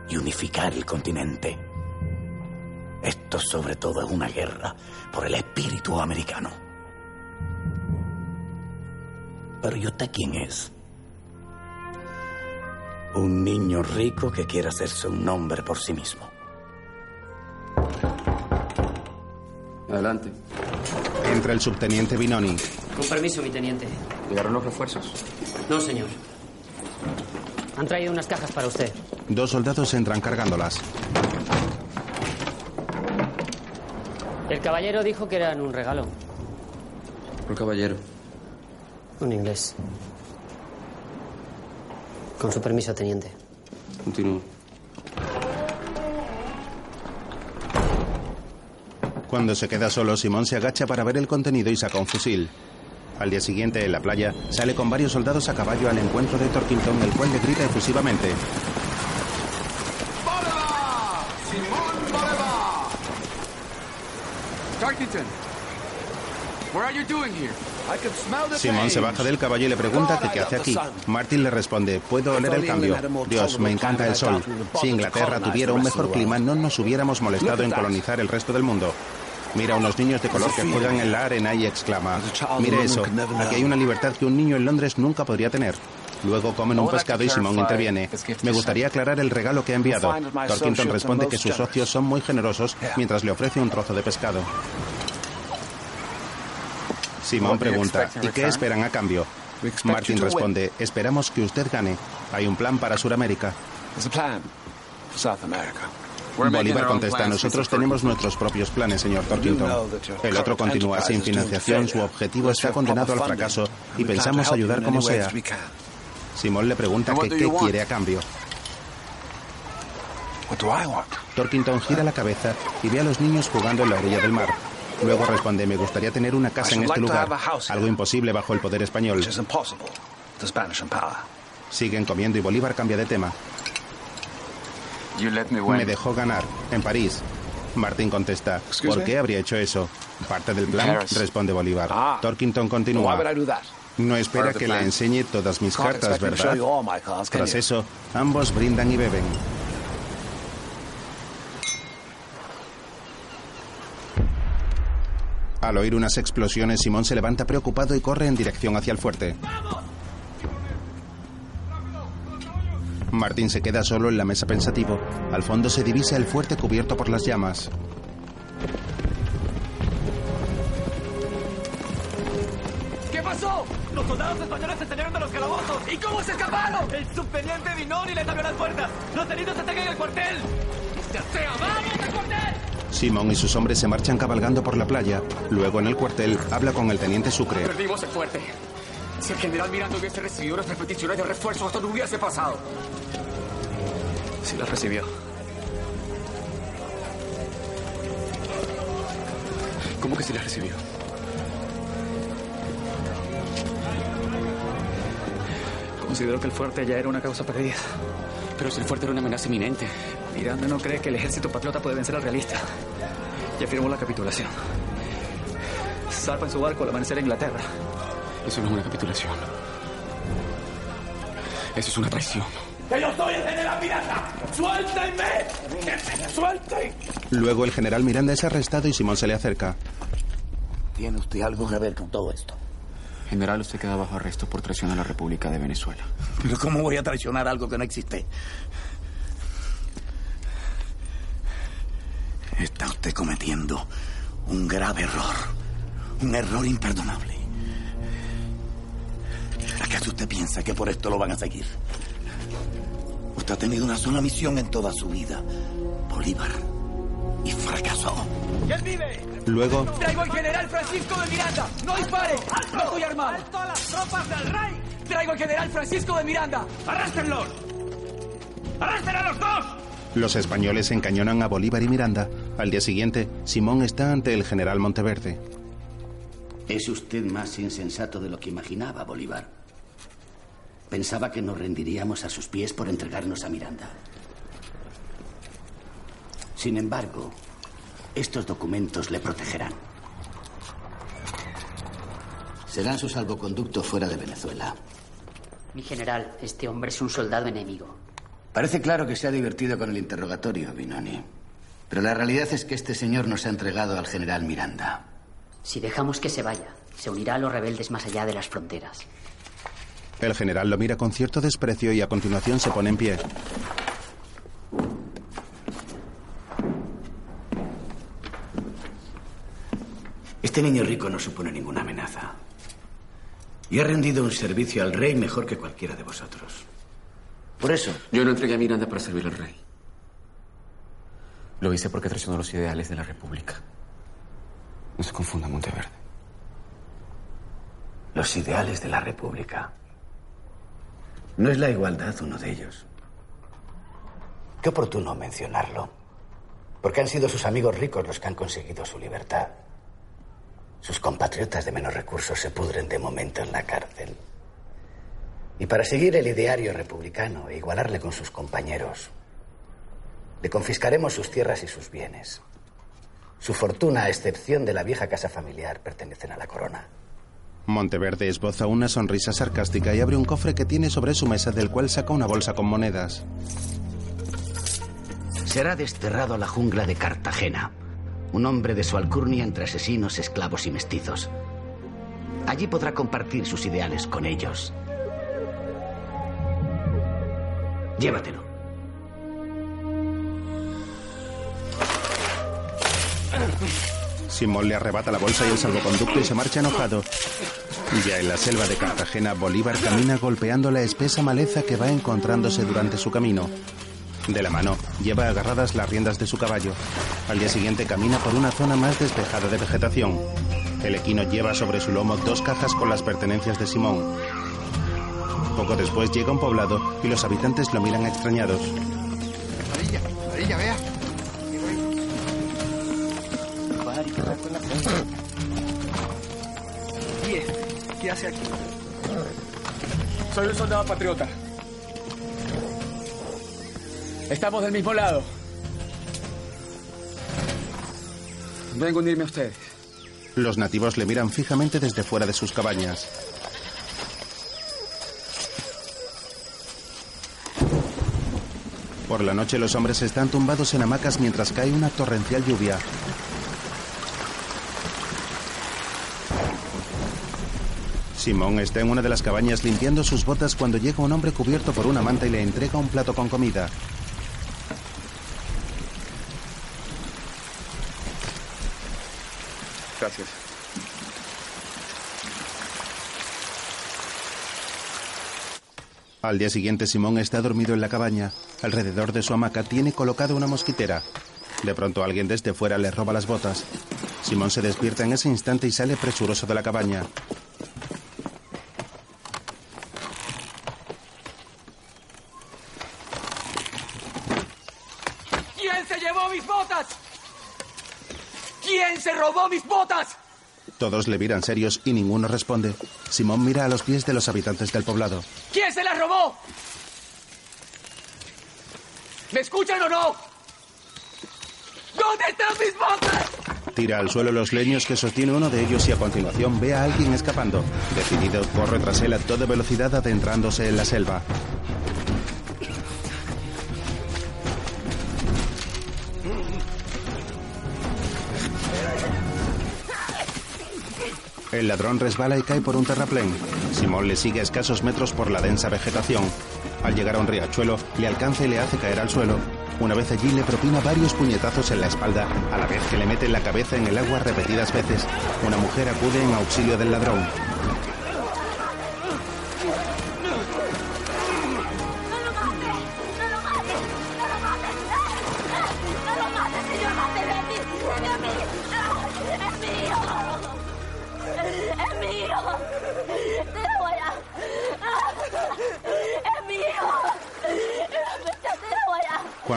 y unificar el continente. Esto sobre todo es una guerra por el espíritu americano. Pero ¿y usted quién es? Un niño rico que quiere hacerse un nombre por sí mismo. Adelante. Entra el subteniente Binoni. Con permiso, mi teniente. ¿Llegaron los refuerzos? No, señor. Han traído unas cajas para usted. Dos soldados entran cargándolas. El caballero dijo que eran un regalo. Un caballero. Un inglés. Con su permiso, teniente. Continúo. Cuando se queda solo, Simón se agacha para ver el contenido y saca un fusil. Al día siguiente, en la playa, sale con varios soldados a caballo al encuentro de Torkington, el cual le grita efusivamente. ¡Simón what are you doing here? I can smell the Simón se baja del caballo y le pregunta que qué hace aquí. Martin le responde, puedo oler el cambio. Dios, me encanta el sol. Si Inglaterra tuviera un mejor clima, no nos hubiéramos molestado en colonizar el resto del mundo. Mira a unos niños de color que juegan en la arena y exclama, mire eso, aquí hay una libertad que un niño en Londres nunca podría tener. Luego comen un pescado y Simón interviene. Me gustaría aclarar el regalo que ha enviado. Torkington responde que sus socios son muy generosos mientras le ofrece un trozo de pescado. Simón pregunta, ¿y qué esperan a cambio? Martin responde, esperamos que usted gane. Hay un plan para Sudamérica. Bolívar contesta, nosotros tenemos nuestros propios planes, señor Torkington. El otro continúa, sin financiación, su objetivo está condenado al fracaso y pensamos ayudar como sea. Simón le pregunta que qué quiere a cambio. Torkington gira la cabeza y ve a los niños jugando en la orilla del mar. Luego responde, me gustaría tener una casa en este lugar, algo imposible bajo el poder español. Siguen comiendo y Bolívar cambia de tema. Me dejó ganar, en París. Martín contesta, ¿por qué habría hecho eso? Parte del plan, responde Bolívar. Torkington continúa. No espera que le enseñe todas mis cartas, ¿verdad? Tras eso, ambos brindan y beben. Al oír unas explosiones, Simón se levanta preocupado y corre en dirección hacia el fuerte. Martín se queda solo en la mesa pensativo. Al fondo se divisa el fuerte cubierto por las llamas. ¿Qué pasó? Los soldados españoles se salieron de los calabozos. ¿Y cómo se escaparon? El subteniente Binoni les abrió las puertas. Los heridos en el cuartel. ¡Ya sea! ¡Vamos al cuartel! Simón y sus hombres se marchan cabalgando por la playa. Luego, en el cuartel, habla con el teniente Sucre. Perdimos el fuerte. Si el general Miranda hubiese recibido nuestras peticiones de refuerzo, esto no hubiese pasado. Sí las recibió. ¿Cómo que sí las recibió? Considero que el fuerte ya era una causa perdida. Pero si el fuerte era una amenaza inminente. Miranda no cree que el ejército patriota puede vencer al realista. Ya firmó la capitulación. Zarpa en su barco al amanecer en Inglaterra. Eso no es una capitulación. Eso es una traición. ¡Que yo soy el general Miranda! ¡Suéltenme! ¡Suelten! Luego el general Miranda es arrestado y Simón se le acerca. ¿Tiene usted algo que ver con todo esto? General, usted queda bajo arresto por traición a la República de Venezuela. ¿Pero cómo voy a traicionar algo que no existe? Está usted cometiendo un grave error. Un error imperdonable. ¿Acaso usted piensa que por esto lo van a seguir? Usted ha tenido una sola misión en toda su vida. Bolívar. Y fracasó. ¿Quién vive? Luego, Traigo al general Francisco de Miranda. ¡No dispare! ¡No estoy armado! ¡Alto a las tropas del rey! Traigo al general Francisco de Miranda. ¡Arréstenlos! ¡Arresten a los dos! los españoles encañonan a Bolívar y Miranda. Al día siguiente, Simón está ante el general Monteverde. Es usted más insensato de lo que imaginaba, Bolívar. Pensaba que nos rendiríamos a sus pies por entregarnos a Miranda. Sin embargo, estos documentos le protegerán. Serán su salvoconducto fuera de Venezuela. Mi general, este hombre es un soldado enemigo. Parece claro que se ha divertido con el interrogatorio, Binoni. Pero la realidad es que este señor nos ha entregado al general Miranda. Si dejamos que se vaya, se unirá a los rebeldes más allá de las fronteras. El general lo mira con cierto desprecio y a continuación se pone en pie. Este niño rico no supone ninguna amenaza. Y ha rendido un servicio al rey mejor que cualquiera de vosotros. Por eso. Yo no entregué a Miranda para servir al rey. Lo hice porque traicionó los ideales de la República. No se confunda, Monteverde. Los ideales de la República. ¿No es la igualdad uno de ellos? Qué oportuno mencionarlo. Porque han sido sus amigos ricos los que han conseguido su libertad. Sus compatriotas de menos recursos se pudren de momento en la cárcel. Y para seguir el ideario republicano e igualarle con sus compañeros, le confiscaremos sus tierras y sus bienes. Su fortuna, a excepción de la vieja casa familiar, pertenecen a la corona. Monteverde esboza una sonrisa sarcástica y abre un cofre que tiene sobre su mesa del cual saca una bolsa con monedas. Será desterrado a la jungla de Cartagena, un hombre de su alcurnia entre asesinos, esclavos y mestizos. Allí podrá compartir sus ideales con ellos. Llévatelo. Simón le arrebata la bolsa y el salvoconducto y se marcha enojado. Ya en la selva de Cartagena, Bolívar camina golpeando la espesa maleza que va encontrándose durante su camino. De la mano, lleva agarradas las riendas de su caballo. Al día siguiente camina por una zona más despejada de vegetación. El equino lleva sobre su lomo dos cajas con las pertenencias de Simón. Poco después llega un poblado y los habitantes lo miran extrañados. Vea. ¿Qué hace aquí? Soy un soldado patriota. Estamos del mismo lado. Vengo a unirme a ustedes. Los nativos le miran fijamente desde fuera de sus cabañas. Por la noche los hombres están tumbados en hamacas mientras cae una torrencial lluvia. Simón está en una de las cabañas limpiando sus botas cuando llega un hombre cubierto por una manta y le entrega un plato con comida. Gracias. Al día siguiente Simón está dormido en la cabaña. Alrededor de su hamaca tiene colocado una mosquitera. De pronto alguien desde fuera le roba las botas. Simón se despierta en ese instante y sale presuroso de la cabaña. ¿Quién se llevó mis botas? ¿Quién se robó mis botas? Todos le miran serios y ninguno responde. Simón mira a los pies de los habitantes del poblado. ¿Quién se las robó? ¿Me escuchan o no? ¿Dónde están mis botas? Tira al suelo los leños que sostiene uno de ellos y a continuación ve a alguien escapando. Decidido, corre tras él a toda velocidad adentrándose en la selva. El ladrón resbala y cae por un terraplén. Simón le sigue a escasos metros por la densa vegetación. Al llegar a un riachuelo, le alcanza y le hace caer al suelo. Una vez allí le propina varios puñetazos en la espalda, a la vez que le mete la cabeza en el agua repetidas veces. Una mujer acude en auxilio del ladrón.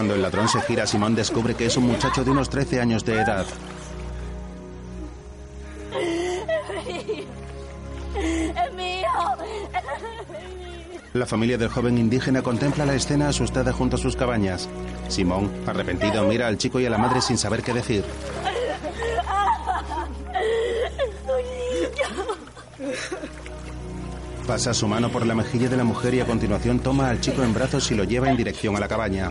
Cuando el ladrón se gira, Simón descubre que es un muchacho de unos 13 años de edad. La familia del joven indígena contempla la escena asustada junto a sus cabañas. Simón, arrepentido, mira al chico y a la madre sin saber qué decir. Pasa su mano por la mejilla de la mujer y a continuación toma al chico en brazos y lo lleva en dirección a la cabaña.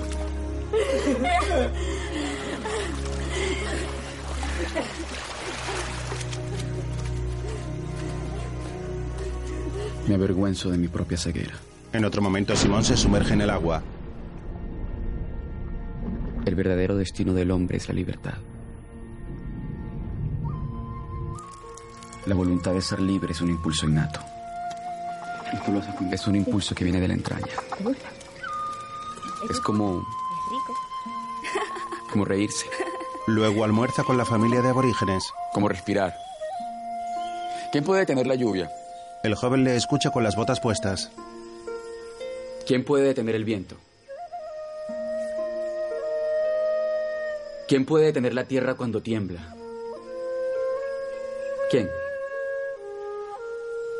Me avergüenzo de mi propia ceguera. En otro momento, Simón se sumerge en el agua. El verdadero destino del hombre es la libertad. La voluntad de ser libre es un impulso innato. Es un impulso que viene de la entraña. Es como... Como reírse. Luego almuerza con la familia de aborígenes. Como respirar. ¿Quién puede detener la lluvia? El joven le escucha con las botas puestas. ¿Quién puede detener el viento? ¿Quién puede detener la tierra cuando tiembla? ¿Quién?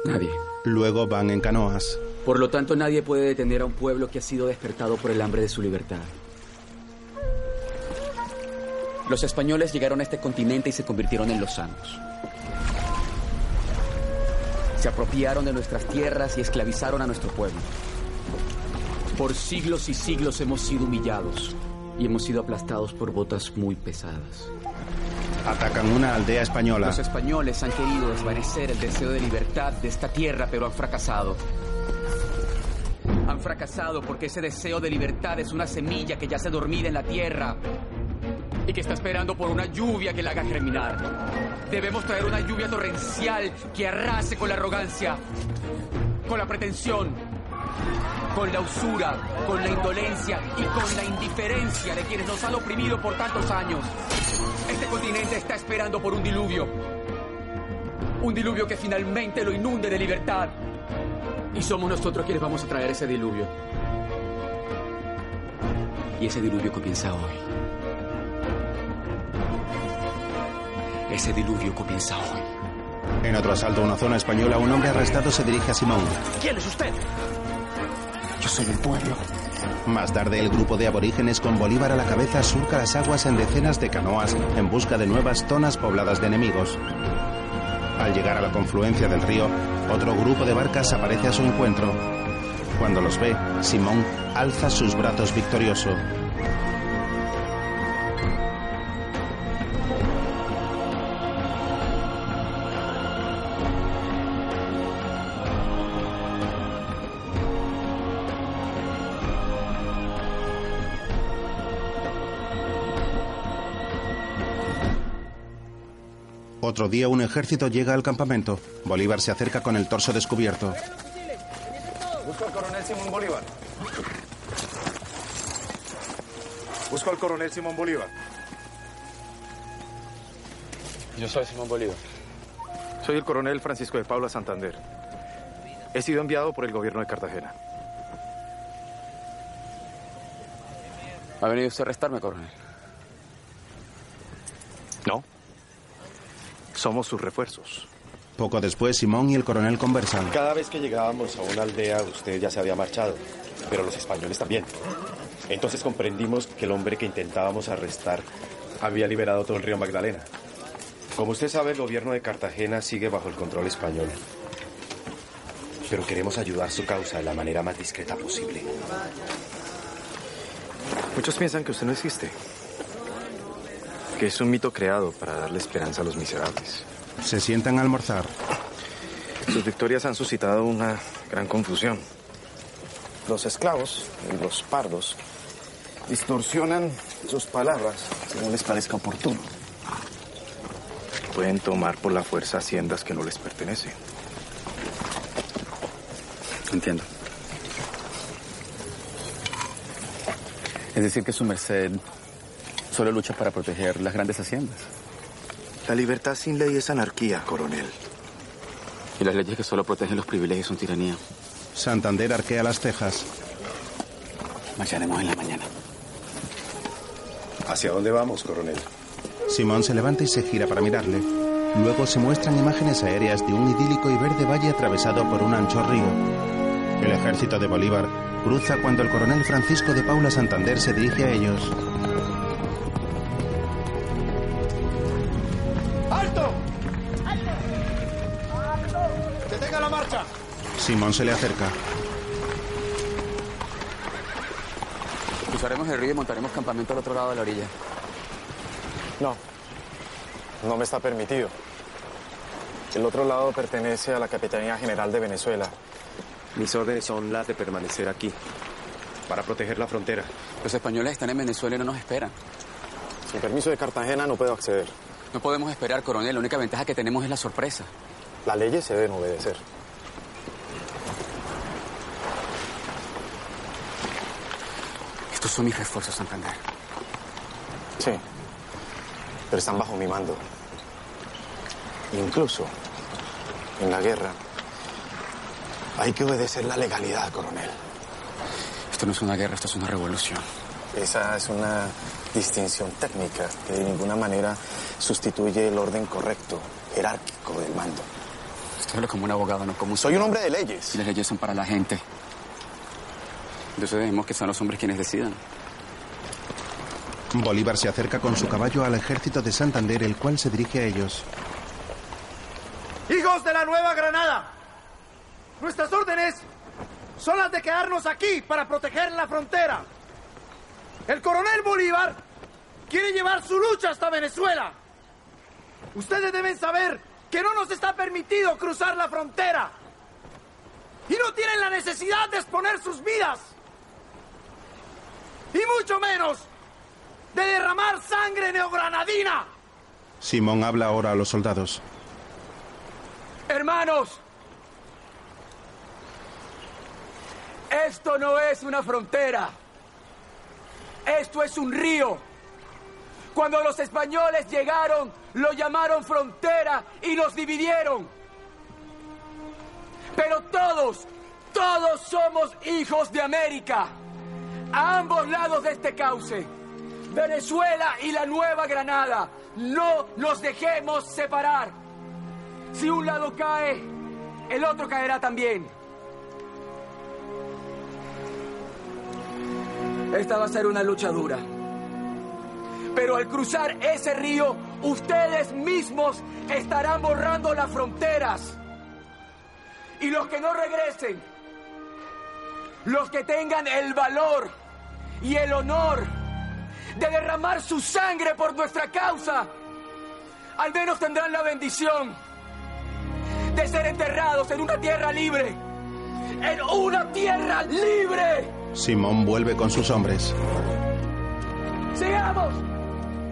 Nadie. Luego van en canoas. Por lo tanto, nadie puede detener a un pueblo que ha sido despertado por el hambre de su libertad. Los españoles llegaron a este continente y se convirtieron en los amos. Se apropiaron de nuestras tierras y esclavizaron a nuestro pueblo. Por siglos y siglos hemos sido humillados y hemos sido aplastados por botas muy pesadas. Atacan una aldea española. Los españoles han querido desvanecer el deseo de libertad de esta tierra, pero han fracasado. Han fracasado porque ese deseo de libertad es una semilla que yace dormida en la tierra y que está esperando por una lluvia que la haga germinar. Debemos traer una lluvia torrencial que arrase con la arrogancia, con la pretensión, con la usura, con la indolencia y con la indiferencia de quienes nos han oprimido por tantos años. Este continente está esperando por un diluvio. Un diluvio que finalmente lo inunde de libertad. Y somos nosotros quienes vamos a traer ese diluvio. Y ese diluvio comienza hoy. Ese diluvio comienza hoy. En otro asalto a una zona española, un hombre arrestado se dirige a Simón. ¿Quién es usted? Yo soy el pueblo. Más tarde, el grupo de aborígenes con Bolívar a la cabeza surca las aguas en decenas de canoas en busca de nuevas zonas pobladas de enemigos. Al llegar a la confluencia del río, otro grupo de barcas aparece a su encuentro. Cuando los ve, Simón alza sus brazos victorioso. Otro día un ejército llega al campamento. Bolívar se acerca con el torso descubierto. Busco al coronel Simón Bolívar. Busco al coronel Simón Bolívar. Yo soy Simón Bolívar. Soy el coronel Francisco de Paula Santander. He sido enviado por el gobierno de Cartagena. ¿Ha venido usted a arrestarme, coronel? No. Somos sus refuerzos. Poco después, Simón y el coronel conversan. Cada vez que llegábamos a una aldea, usted ya se había marchado, pero los españoles también. Entonces comprendimos que el hombre que intentábamos arrestar había liberado todo el río Magdalena. Como usted sabe, el gobierno de Cartagena sigue bajo el control español. Pero queremos ayudar su causa de la manera más discreta posible. Muchos piensan que usted no existe. Que es un mito creado para darle esperanza a los miserables. Se sientan a almorzar. Sus victorias han suscitado una gran confusión. Los esclavos y los pardos distorsionan sus palabras según les parezca oportuno. Pueden tomar por la fuerza haciendas que no les pertenecen. Entiendo. Es decir, que su merced solo lucha para proteger las grandes haciendas. La libertad sin ley es anarquía, coronel. Y las leyes que solo protegen los privilegios son tiranía. Santander arquea las cejas. Marcharemos en la mañana. ¿Hacia dónde vamos, coronel? Simón se levanta y se gira para mirarle. Luego se muestran imágenes aéreas de un idílico y verde valle atravesado por un ancho río. El ejército de Bolívar cruza cuando el coronel Francisco de Paula Santander se dirige a ellos. Simón se le acerca. Cruzaremos el río y montaremos campamento al otro lado de la orilla. No. No me está permitido. El otro lado pertenece a la Capitanía General de Venezuela. Mis órdenes son las de permanecer aquí, para proteger la frontera. Los españoles están en Venezuela y no nos esperan. Sin permiso de Cartagena no puedo acceder. No podemos esperar, coronel. La única ventaja que tenemos es la sorpresa. Las leyes se deben obedecer. Estos son mis refuerzos, Santander. Sí, pero están bajo mi mando. Incluso en la guerra hay que obedecer la legalidad, coronel. Esto no es una guerra, esto es una revolución. Esa es una distinción técnica que de ninguna manera sustituye el orden correcto, jerárquico del mando. Usted habla como un abogado, no como un... Soy un hombre de leyes. Y las leyes son para la gente. Entonces debemos que sean los hombres quienes decidan. Bolívar se acerca con su caballo al ejército de Santander, el cual se dirige a ellos. Hijos de la Nueva Granada, nuestras órdenes son las de quedarnos aquí para proteger la frontera. El coronel Bolívar quiere llevar su lucha hasta Venezuela. Ustedes deben saber que no nos está permitido cruzar la frontera. Y no tienen la necesidad de exponer sus vidas. Y mucho menos de derramar sangre neogranadina. Simón habla ahora a los soldados. Hermanos, esto no es una frontera. Esto es un río. Cuando los españoles llegaron, lo llamaron frontera y nos dividieron. Pero todos, todos somos hijos de América. A ambos lados de este cauce. Venezuela y la Nueva Granada. No nos dejemos separar. Si un lado cae, el otro caerá también. Esta va a ser una lucha dura. Pero al cruzar ese río, ustedes mismos estarán borrando las fronteras. Y los que no regresen, los que tengan el valor y el honor de derramar su sangre por nuestra causa, al menos tendrán la bendición de ser enterrados en una tierra libre. En una tierra libre. Simón vuelve con sus hombres. ¡Sigamos!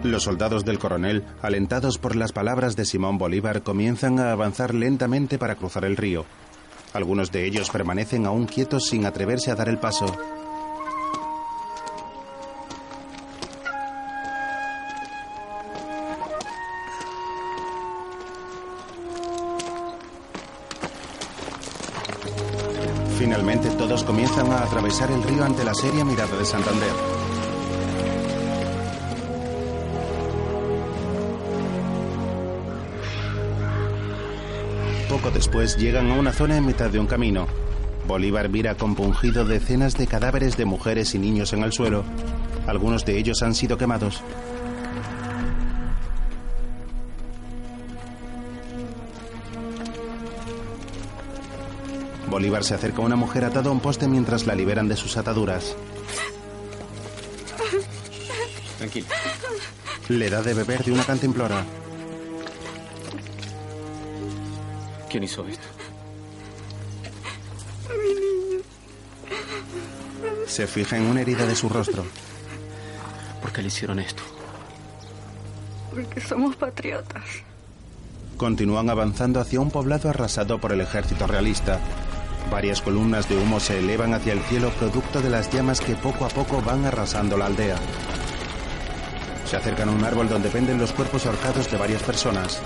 Los soldados del coronel, alentados por las palabras de Simón Bolívar, comienzan a avanzar lentamente para cruzar el río. Algunos de ellos permanecen aún quietos sin atreverse a dar el paso. Finalmente todos comienzan a atravesar el río ante la seria mirada de Santander. Después llegan a una zona en mitad de un camino. Bolívar mira compungido decenas de cadáveres de mujeres y niños en el suelo. Algunos de ellos han sido quemados. Bolívar se acerca a una mujer atada a un poste mientras la liberan de sus ataduras. Tranquilo. Le da de beber de una cantimplora. ¿Quién hizo esto? Mi niño. Se fija en una herida de su rostro. ¿Por qué le hicieron esto? Porque somos patriotas. Continúan avanzando hacia un poblado arrasado por el ejército realista. Varias columnas de humo se elevan hacia el cielo producto de las llamas que poco a poco van arrasando la aldea. Se acercan a un árbol donde penden los cuerpos ahorcados de varias personas.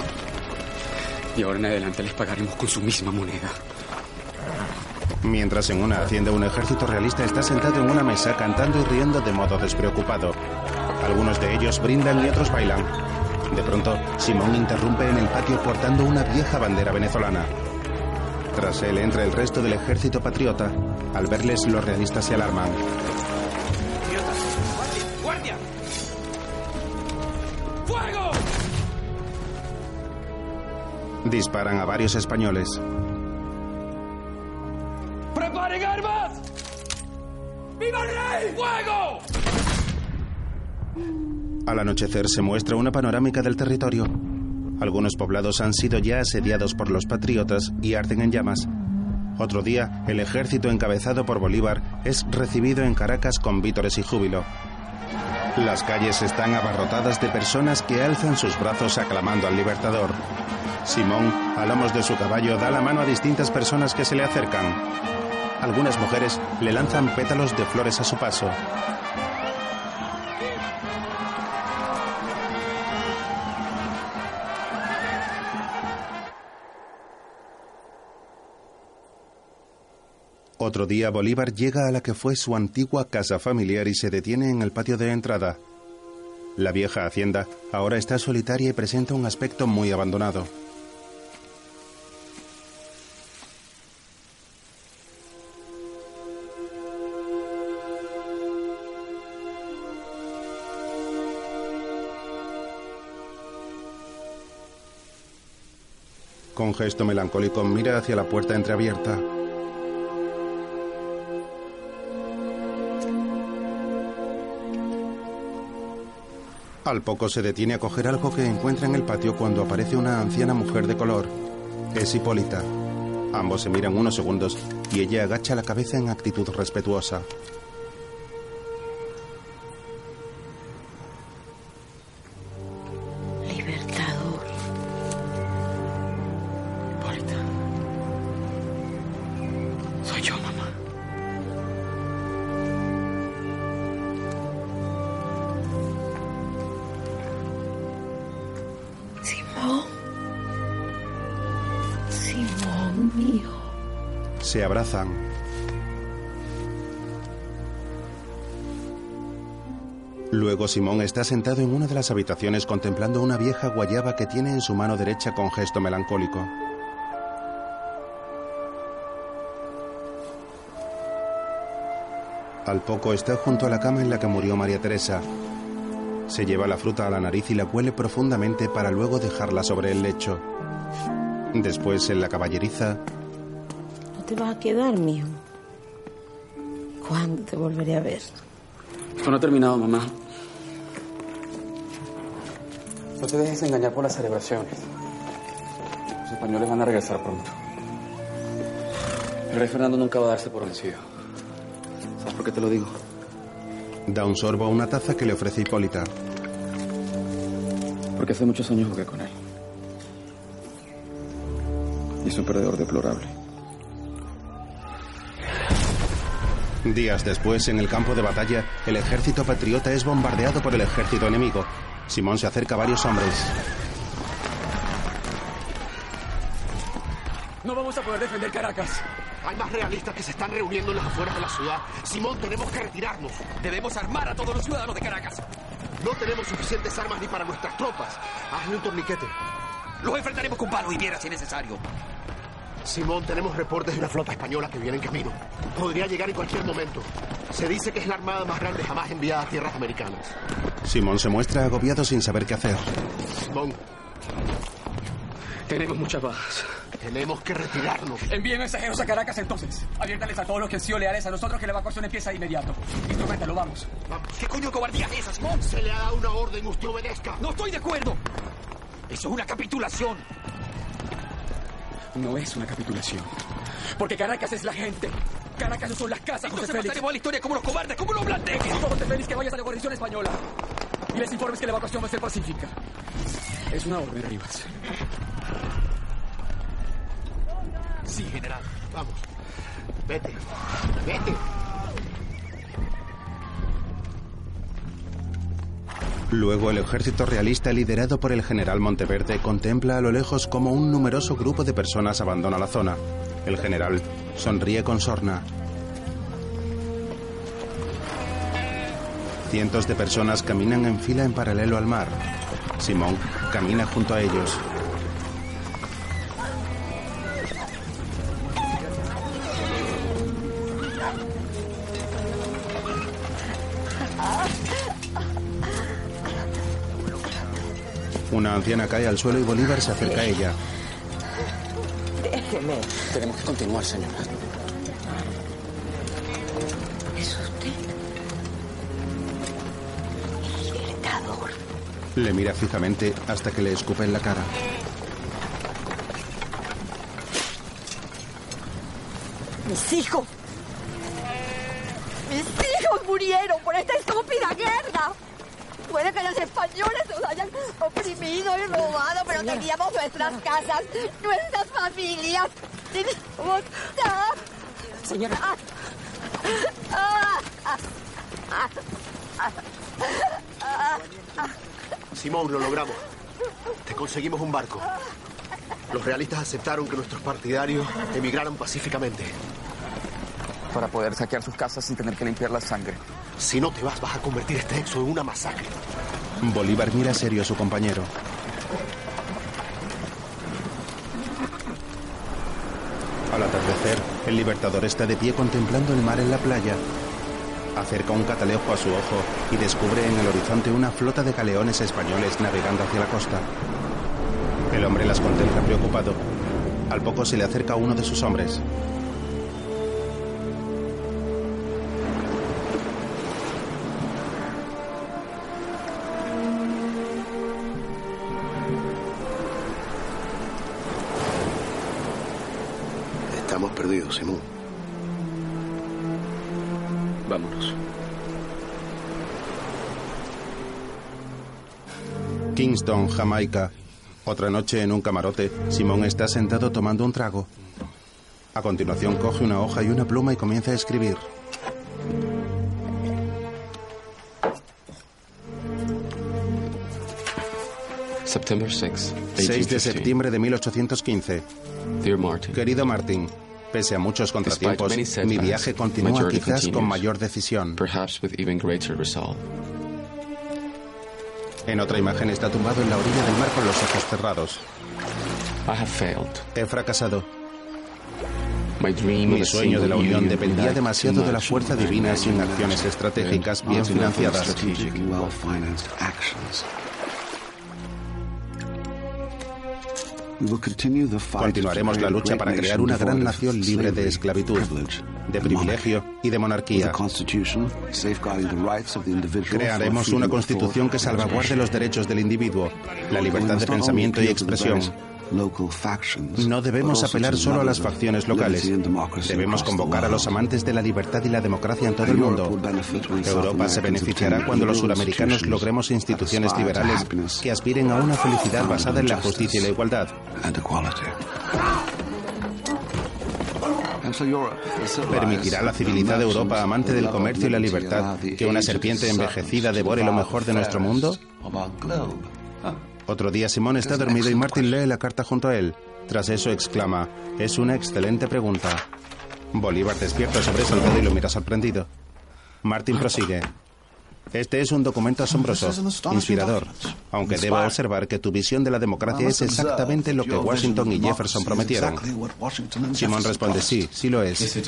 Y ahora en adelante les pagaremos con su misma moneda. Mientras en una hacienda un ejército realista está sentado en una mesa cantando y riendo de modo despreocupado. Algunos de ellos brindan y otros bailan. De pronto, Simón interrumpe en el patio portando una vieja bandera venezolana. Tras él entra el resto del ejército patriota. Al verles, los realistas se alarman. Disparan a varios españoles. ¡Preparen armas! ¡Viva el rey! ¡Fuego! Al anochecer se muestra una panorámica del territorio. Algunos poblados han sido ya asediados por los patriotas y arden en llamas. Otro día, el ejército encabezado por Bolívar es recibido en Caracas con vítores y júbilo. Las calles están abarrotadas de personas que alzan sus brazos aclamando al libertador. Simón, a lomos de su caballo, da la mano a distintas personas que se le acercan. Algunas mujeres le lanzan pétalos de flores a su paso. Otro día Bolívar llega a la que fue su antigua casa familiar y se detiene en el patio de entrada. La vieja hacienda ahora está solitaria y presenta un aspecto muy abandonado. Con gesto melancólico mira hacia la puerta entreabierta. Al poco se detiene a coger algo que encuentra en el patio cuando aparece una anciana mujer de color. Es Hipólita. Ambos se miran unos segundos y ella agacha la cabeza en actitud respetuosa. Luego Simón está sentado en una de las habitaciones contemplando una vieja guayaba que tiene en su mano derecha con gesto melancólico. Al poco está junto a la cama en la que murió María Teresa. Se lleva la fruta a la nariz y la huele profundamente para luego dejarla sobre el lecho. Después, en la caballeriza, te vas a quedar, mijo. ¿Cuándo te volveré a ver? Esto no ha terminado, mamá. No te dejes engañar por las celebraciones. Los españoles van a regresar pronto. El rey Fernando nunca va a darse por vencido. ¿Sabes por qué te lo digo? da un sorbo a una taza que le ofrece Hipólita. Porque hace muchos años jugué con él. Y es un perdedor deplorable. Días después, en el campo de batalla, el ejército patriota es bombardeado por el ejército enemigo. Simón se acerca a varios hombres. No vamos a poder defender Caracas. Hay más realistas que se están reuniendo en las afueras de la ciudad. Simón, tenemos que retirarnos. Debemos armar a todos los ciudadanos de Caracas. No tenemos suficientes armas ni para nuestras tropas. Hazle un torniquete. Los enfrentaremos con palo y piedra si es necesario. Simón, tenemos reportes de una flota española que viene en camino. Podría llegar en cualquier momento. Se dice que es la armada más grande jamás enviada a tierras americanas. Simón se muestra agobiado sin saber qué hacer. Simón, Tenemos muchas bajas. tenemos que retirarnos. Envíen mensajeros a Caracas entonces. Aviértales a todos los que han sido leales a nosotros que la evacuación empieza de inmediato. Instrumentalo, vamos. ¿Qué coño de cobardía es esa, Simón? Se le ha dado una orden, usted obedezca. No estoy de acuerdo. Eso es una capitulación. No es una capitulación. Porque Caracas es la gente. Caracas no son las casas, José Félix. pasaremos a la historia como los cobardes, como los blandengues. José Félix, que vayas a la guarnición española. Y les informes que la evacuación va a ser pacífica. Es una orden, Rivas. Sí, general. Vamos. Vete. Vete. Luego el ejército realista liderado por el general Monteverde contempla a lo lejos como un numeroso grupo de personas abandona la zona. El general sonríe con sorna. Cientos de personas caminan en fila en paralelo al mar. Simón camina junto a ellos. Anciana cae al suelo y Bolívar se acerca a ella. Déjeme. Tenemos que continuar, señora. ¿Es usted? El libertador. Le mira fijamente hasta que le escupe en la cara. Mis hijos. Mis hijos murieron por esta estúpida guerra. Puede que los españoles nos hayan oprimido y robado, pero teníamos nuestras casas, nuestras familias. Teníamos... Señora. Simón, lo logramos. Te conseguimos un barco. Los realistas aceptaron que nuestros partidarios emigraran pacíficamente. Para poder saquear sus casas sin tener que limpiar la sangre. Si no te vas, vas a convertir este éxodo en una masacre. Bolívar mira serio a su compañero. Al atardecer, el libertador está de pie contemplando el mar en la playa. Acerca un catalejo a su ojo y descubre en el horizonte una flota de galeones españoles navegando hacia la costa. El hombre las contempla preocupado. Al poco se le acerca uno de sus hombres. Simón. Vámonos. Kingston, Jamaica. Otra noche en un camarote, Simón está sentado tomando un trago. A continuación coge una hoja y una pluma y comienza a escribir. September 6, 6 de septiembre de 1815. Dear Martin, Querido Martin, pese a muchos contratiempos, mi viaje continúa quizás con mayor decisión. En otra imagen está tumbado en la orilla del mar con los ojos cerrados. He fracasado. Mi sueño de la unión dependía demasiado de la fuerza divina sin acciones estratégicas bien financiadas. Continuaremos la lucha para crear una gran nación libre de esclavitud, de privilegio y de monarquía. Crearemos una constitución que salvaguarde los derechos del individuo, la libertad de pensamiento y expresión. No debemos apelar solo a las facciones locales. Debemos convocar a los amantes de la libertad y la democracia en todo el mundo. Europa se beneficiará cuando los suramericanos logremos instituciones liberales que aspiren a una felicidad basada en la justicia y la igualdad. Permitirá la civilizada Europa, amante del comercio y la libertad, que una serpiente envejecida devore lo mejor de nuestro mundo? Otro día Simón está dormido y Martin lee la carta junto a él. Tras eso exclama, es una excelente pregunta. Bolívar despierta sobresaltado y lo mira sorprendido. Martin prosigue. Este es un documento asombroso, inspirador, aunque debo observar que tu visión de la democracia es exactamente lo que Washington y Jefferson prometieron. Simón responde, sí, sí lo es.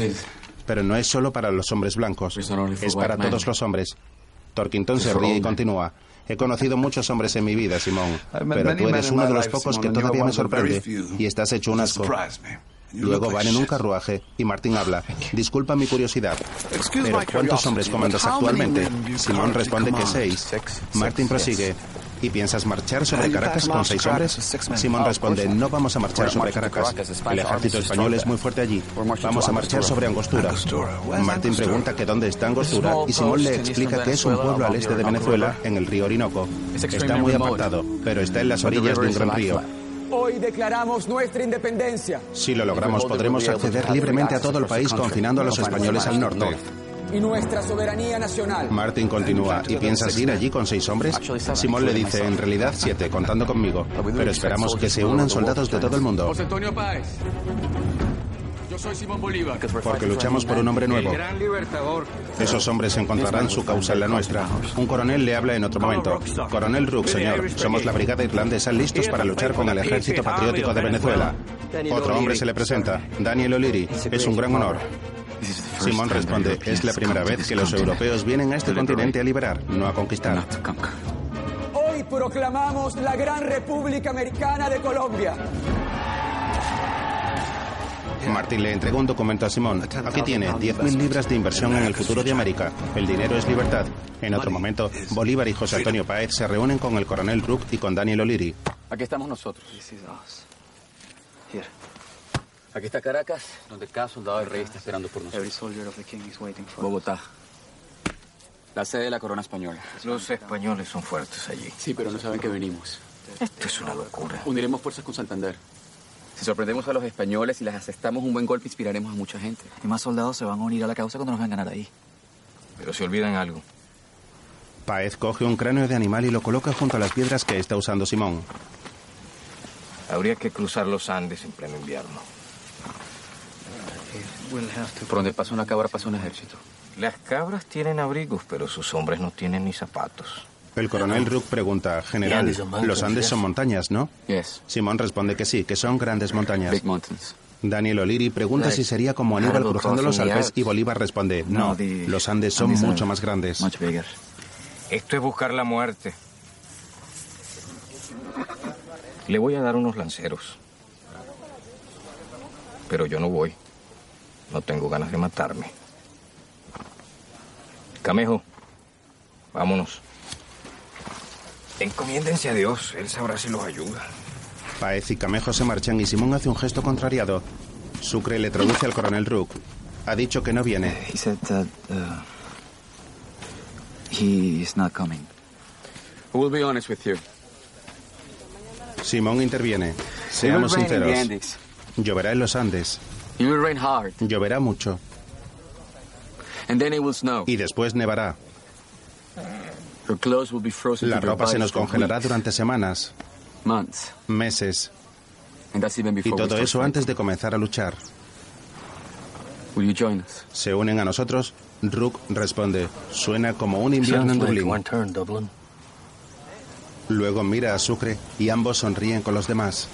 Pero no es solo para los hombres blancos, es para todos los hombres. Torquington se ríe y continúa. He conocido muchos hombres en mi vida, Simón, (laughs) pero tú eres uno de los pocos que todavía me sorprende y estás hecho un asco. Luego van en un carruaje y Martín habla. Disculpa mi curiosidad, pero ¿cuántos hombres comandas actualmente? Simón responde que seis. Martín prosigue. ¿Y piensas marchar sobre Caracas con seis hombres? Simón responde, no vamos a marchar sobre Caracas. El ejército español es muy fuerte allí. Vamos a marchar sobre Angostura. Martín pregunta que dónde está Angostura y Simón le explica que es un pueblo al este de Venezuela, en el río Orinoco. Está muy apartado, pero está en las orillas de un gran río. Hoy declaramos nuestra independencia Si lo logramos, podremos acceder libremente a todo el país confinando a los españoles al norte. Y nuestra soberanía nacional. Martin continúa, ¿y piensas ir allí con seis hombres? Simón le dice, en realidad siete, contando conmigo. Pero esperamos que se unan soldados de todo el mundo, José Antonio Páez. Yo soy Simón Bolívar. porque luchamos por un hombre nuevo. Esos hombres encontrarán su causa en la nuestra. Un coronel le habla en otro momento. Coronel Rook, señor, somos la brigada irlandesa listos para luchar con el ejército patriótico de Venezuela. Otro hombre se le presenta, Daniel O'Leary. Es un gran honor. Simón responde, es la primera vez que los europeos vienen a este continente a liberar, no a conquistar. Hoy proclamamos la Gran República Americana de Colombia. Martín le entregó un documento a Simón. Aquí tiene 10.000 libras de inversión en el futuro de América. El dinero es libertad. En otro momento, Bolívar y José Antonio Páez se reúnen con el coronel Rook y con Daniel O'Leary. Aquí estamos nosotros. Aquí está Caracas, donde cada soldado del rey está esperando por nosotros. Bogotá. La sede de la corona española. Los españoles son fuertes allí. Sí, pero no saben que venimos. Esto es una locura. Uniremos fuerzas con Santander. Si sorprendemos a los españoles y les asestamos un buen golpe, inspiraremos a mucha gente. Y más soldados se van a unir a la causa cuando nos vean ganar ahí. Pero se olvidan algo. Paez coge un cráneo de animal y lo coloca junto a las piedras que está usando Simón. Habría que cruzar los Andes en pleno invierno. Por donde pasa una cabra pasa un ejército. Las cabras tienen abrigos, pero sus hombres no tienen ni zapatos. El coronel Rook pregunta, General, los Andes son montañas, ¿no? Yes. Simón responde que sí, que son grandes montañas. Big mountains. Daniel O'Leary pregunta si sería como Aníbal cruzando los Alpes y Bolívar responde, no, los Andes son mucho más grandes. Esto es buscar la muerte. Le voy a dar unos lanceros. Pero yo no voy. No tengo ganas de matarme. Camejo, vámonos. Encomiéndense a Dios. Él sabrá si los ayuda. Paez y Camejo se marchan y Simón hace un gesto contrariado. Sucre le traduce al coronel Rook. Ha dicho que no viene. He said that uh, he is not coming. We'll be honest with you. Simón interviene. Seamos sinceros. Lloverá en los Andes. It will rain hard. Lloverá mucho. And then it will snow. Y después nevará. Your clothes will be frozen La ropa se nos congelará weeks, durante semanas, months. meses. And that's even Y before we todo start eso fighting. antes de comenzar a luchar. Will you join us? ¿Se unen a nosotros? Rook responde, suena como un invierno en Dublín. Luego mira a Sucre y ambos sonríen con los demás.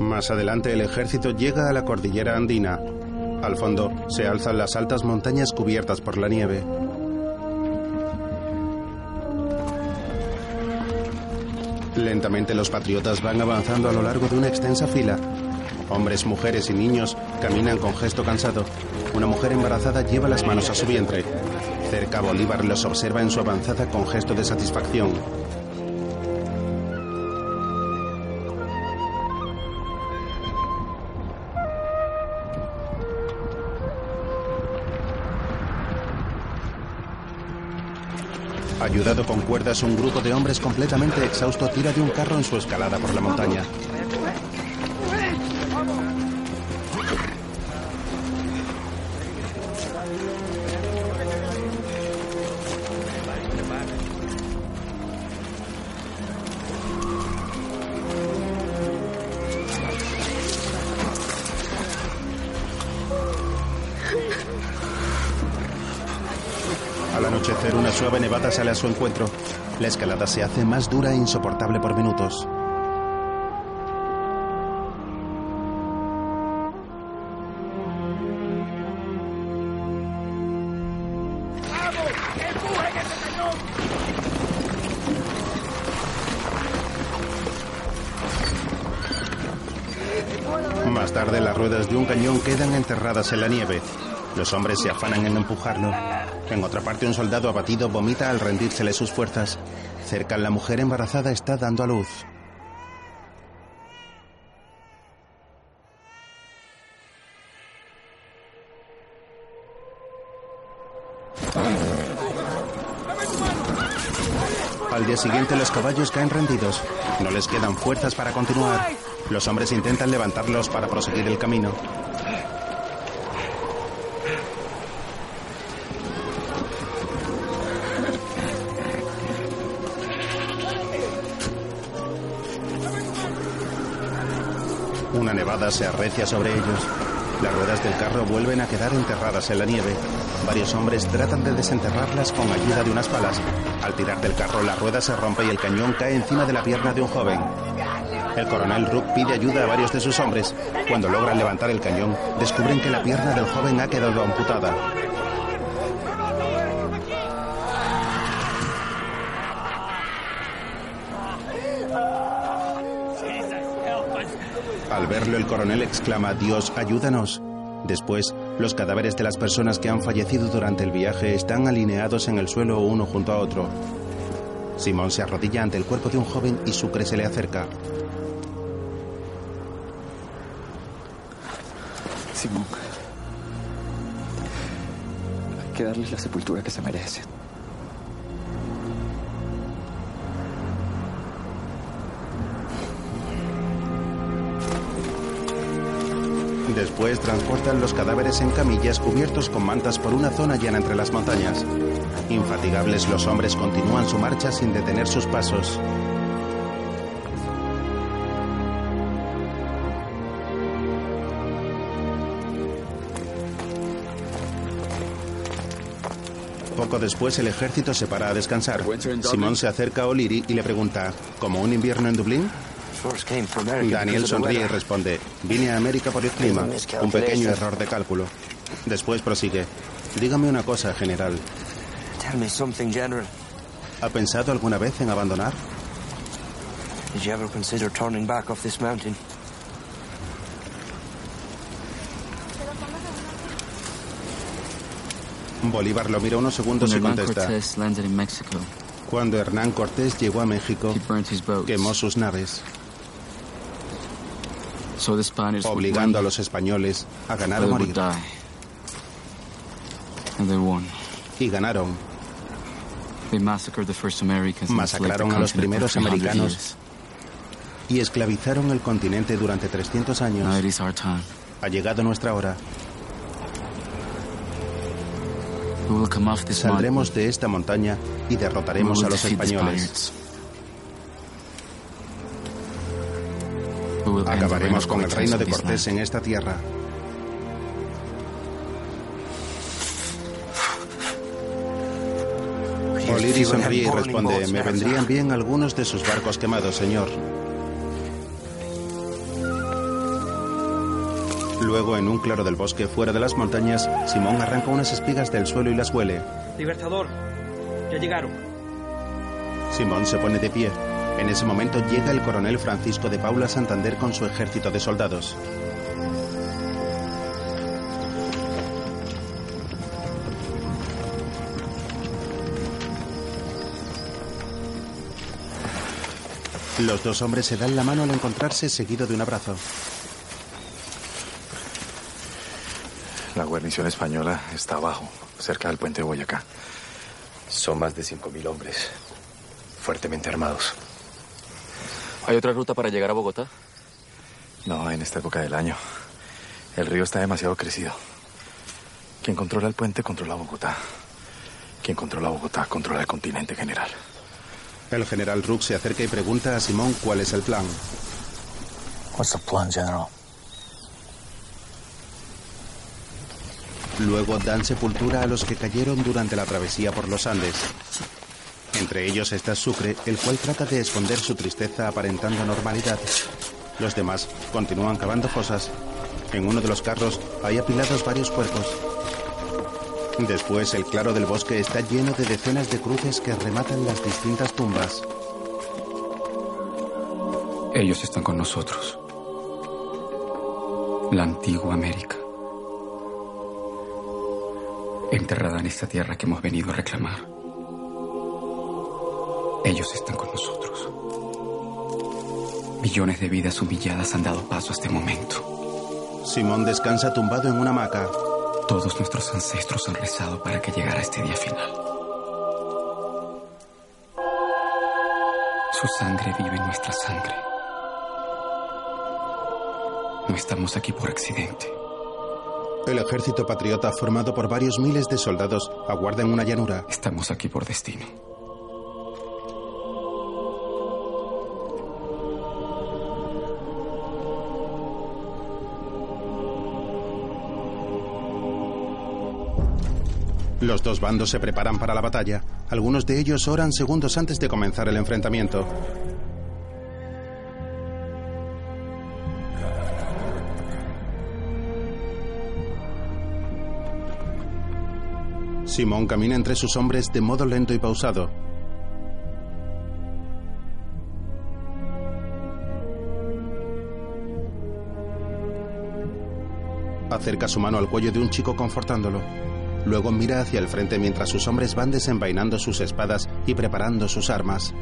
Más adelante el ejército llega a la cordillera andina. Al fondo se alzan las altas montañas cubiertas por la nieve. Lentamente los patriotas van avanzando a lo largo de una extensa fila. Hombres, mujeres y niños caminan con gesto cansado. Una mujer embarazada lleva las manos a su vientre. Cerca Bolívar los observa en su avanzada con gesto de satisfacción. Ayudado con cuerdas, un grupo de hombres completamente exhausto tira de un carro en su escalada por la montaña. A su encuentro. La escalada se hace más dura e insoportable por minutos. Más tarde, las ruedas de un cañón quedan enterradas en la nieve. Los hombres se afanan en empujarlo. En otra parte, un soldado abatido vomita al rendírsele sus fuerzas. Cerca, la mujer embarazada está dando a luz. Al día siguiente, los caballos caen rendidos. No les quedan fuerzas para continuar. Los hombres intentan levantarlos para proseguir el camino. Una nevada se arrecia sobre ellos. Las ruedas del carro vuelven a quedar enterradas en la nieve. Varios hombres tratan de desenterrarlas con ayuda de unas palas. Al tirar del carro, la rueda se rompe y el cañón cae encima de la pierna de un joven. El coronel Rook pide ayuda a varios de sus hombres. Cuando logran levantar el cañón, descubren que la pierna del joven ha quedado amputada. El coronel exclama, Dios, ayúdanos. Después, los cadáveres de las personas que han fallecido durante el viaje están alineados en el suelo uno junto a otro. Simón se arrodilla ante el cuerpo de un joven y Sucre se le acerca. Simón. Hay que darles la sepultura que se merecen. Después transportan los cadáveres en camillas cubiertos con mantas por una zona llana entre las montañas. Infatigables los hombres continúan su marcha sin detener sus pasos. Poco después el ejército se para a descansar. Simón se acerca a O'Leary y le pregunta, ¿como un invierno en Dublín? Daniel sonríe y responde, vine a América por el clima, un pequeño error de cálculo. Después prosigue, dígame una cosa, general. Tell me something, General. ¿Ha pensado alguna vez en abandonar? Did you ever consider turning back off this mountain? Bolívar lo mira unos segundos y contesta. Cuando Hernán Cortés llegó a México, quemó sus naves, obligando a los españoles a ganar o morir. die. And they won. Y ganaron. They massacred the first Americans and enslaved the Masacraron a los primeros for 300 americanos y esclavizaron el continente durante 300 años. Ha llegado nuestra hora. We will come off this Saldremos de esta montaña y derrotaremos a los españoles. Acabaremos con el reino de Cortés en esta tierra. O'Leary sonríe y responde, me vendrían bien algunos de sus barcos quemados, señor. Luego, en un claro del bosque fuera de las montañas, Simón arranca unas espigas del suelo y las huele. Libertador, ya llegaron. Simón se pone de pie. En ese momento llega el coronel Francisco de Paula Santander con su ejército de soldados. Los dos hombres se dan la mano al encontrarse seguido de un abrazo. La guarnición española está abajo, cerca del puente de Boyacá. Son más de 5.000 hombres, fuertemente armados. ¿Hay otra ruta para llegar a Bogotá? No, en esta época del año. El río está demasiado crecido. Quien controla el puente controla Bogotá. Quien controla Bogotá controla el continente general. El general Rook se acerca y pregunta a Simón cuál es el plan. What's the plan, General? Luego dan sepultura a los que cayeron durante la travesía por los Andes. Entre ellos está Sucre, el cual trata de esconder su tristeza aparentando normalidad. Los demás continúan cavando fosas. En uno de los carros hay apilados varios cuerpos. Después el claro del bosque está lleno de decenas de cruces que rematan las distintas tumbas. Ellos están con nosotros. La antigua América. Enterrada en esta tierra que hemos venido a reclamar. Ellos están con nosotros. Millones de vidas humilladas han dado paso a este momento. Simón descansa tumbado en una hamaca. Todos nuestros ancestros han rezado para que llegara este día final. Su sangre vive en nuestra sangre. No estamos aquí por accidente. El ejército patriota, formado por varios miles de soldados, aguarda en una llanura. Estamos aquí por destino. Los dos bandos se preparan para la batalla. Algunos de ellos oran segundos antes de comenzar el enfrentamiento. Simón camina entre sus hombres de modo lento y pausado. Acerca su mano al cuello de un chico confortándolo. Luego mira hacia el frente mientras sus hombres van desenvainando sus espadas y preparando sus armas.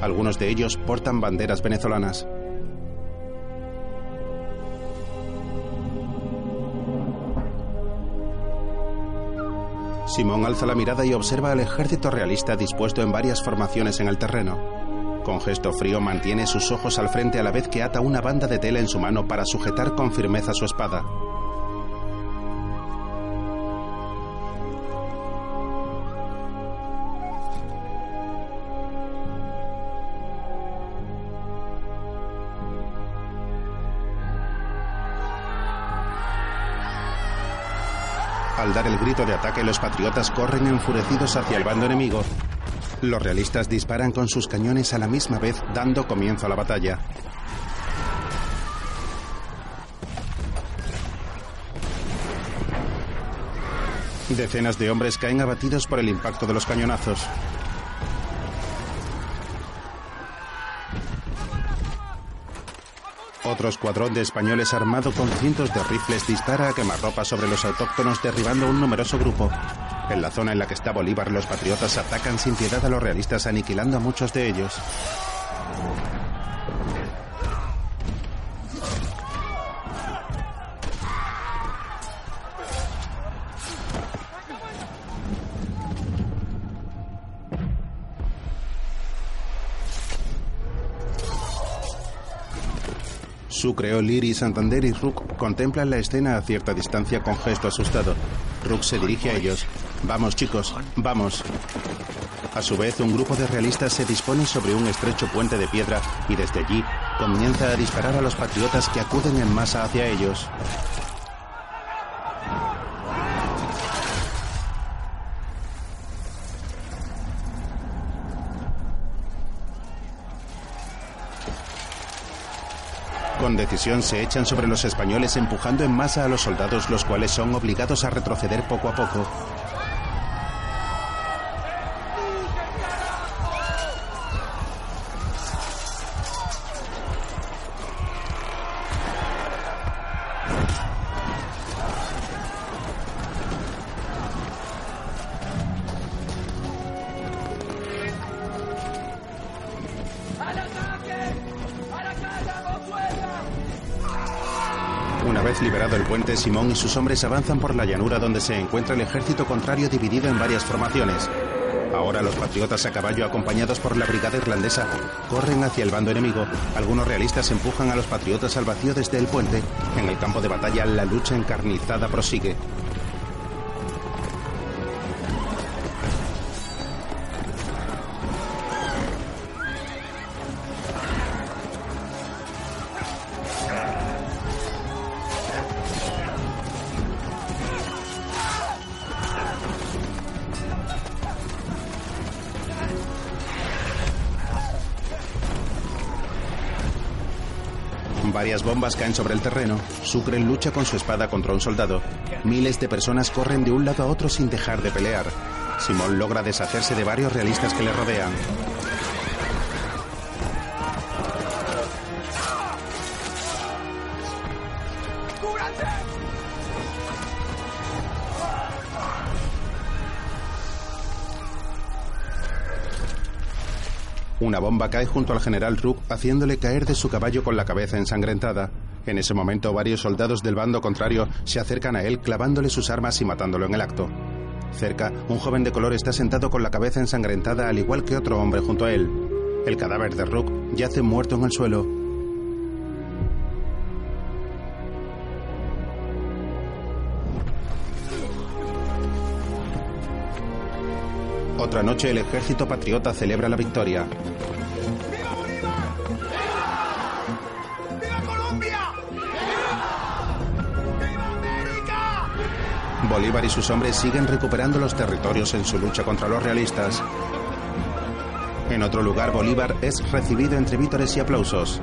Algunos de ellos portan banderas venezolanas. Simón alza la mirada y observa al ejército realista dispuesto en varias formaciones en el terreno. Con gesto frío mantiene sus ojos al frente a la vez que ata una banda de tela en su mano para sujetar con firmeza su espada. Al dar el grito de ataque, los patriotas corren enfurecidos hacia el bando enemigo. Los realistas disparan con sus cañones a la misma vez, dando comienzo a la batalla. Decenas de hombres caen abatidos por el impacto de los cañonazos. Otro escuadrón de españoles armado con cientos de rifles dispara a quemarropa sobre los autóctonos derribando un numeroso grupo. En la zona en la que está Bolívar, los patriotas atacan sin piedad a los realistas aniquilando a muchos de ellos. Sucre, O'Leary, Santander y Rook contemplan la escena a cierta distancia con gesto asustado. Rook se dirige a ellos. Vamos, chicos, vamos. A su vez, un grupo de realistas se dispone sobre un estrecho puente de piedra y desde allí comienza a disparar a los patriotas que acuden en masa hacia ellos. Con decisión se echan sobre los españoles empujando en masa a los soldados los cuales son obligados a retroceder poco a poco. Y sus hombres avanzan por la llanura donde se encuentra el ejército contrario dividido en varias formaciones. Ahora los patriotas a caballo acompañados por la brigada irlandesa corren hacia el bando enemigo. Algunos realistas empujan a los patriotas al vacío desde el puente. En el campo de batalla la lucha encarnizada prosigue. Bombas caen sobre el terreno. Sucre lucha con su espada contra un soldado. Miles de personas corren de un lado a otro sin dejar de pelear. Simón logra deshacerse de varios realistas que le rodean. Una bomba cae junto al general Rook, haciéndole caer de su caballo con la cabeza ensangrentada. En ese momento, varios soldados del bando contrario se acercan a él, clavándole sus armas y matándolo en el acto. Cerca, un joven de color está sentado con la cabeza ensangrentada, al igual que otro hombre junto a él. El cadáver de Rook yace muerto en el suelo. Otra noche el ejército patriota celebra la victoria. Bolívar y sus hombres siguen recuperando los territorios en su lucha contra los realistas. En otro lugar, Bolívar es recibido entre vítores y aplausos.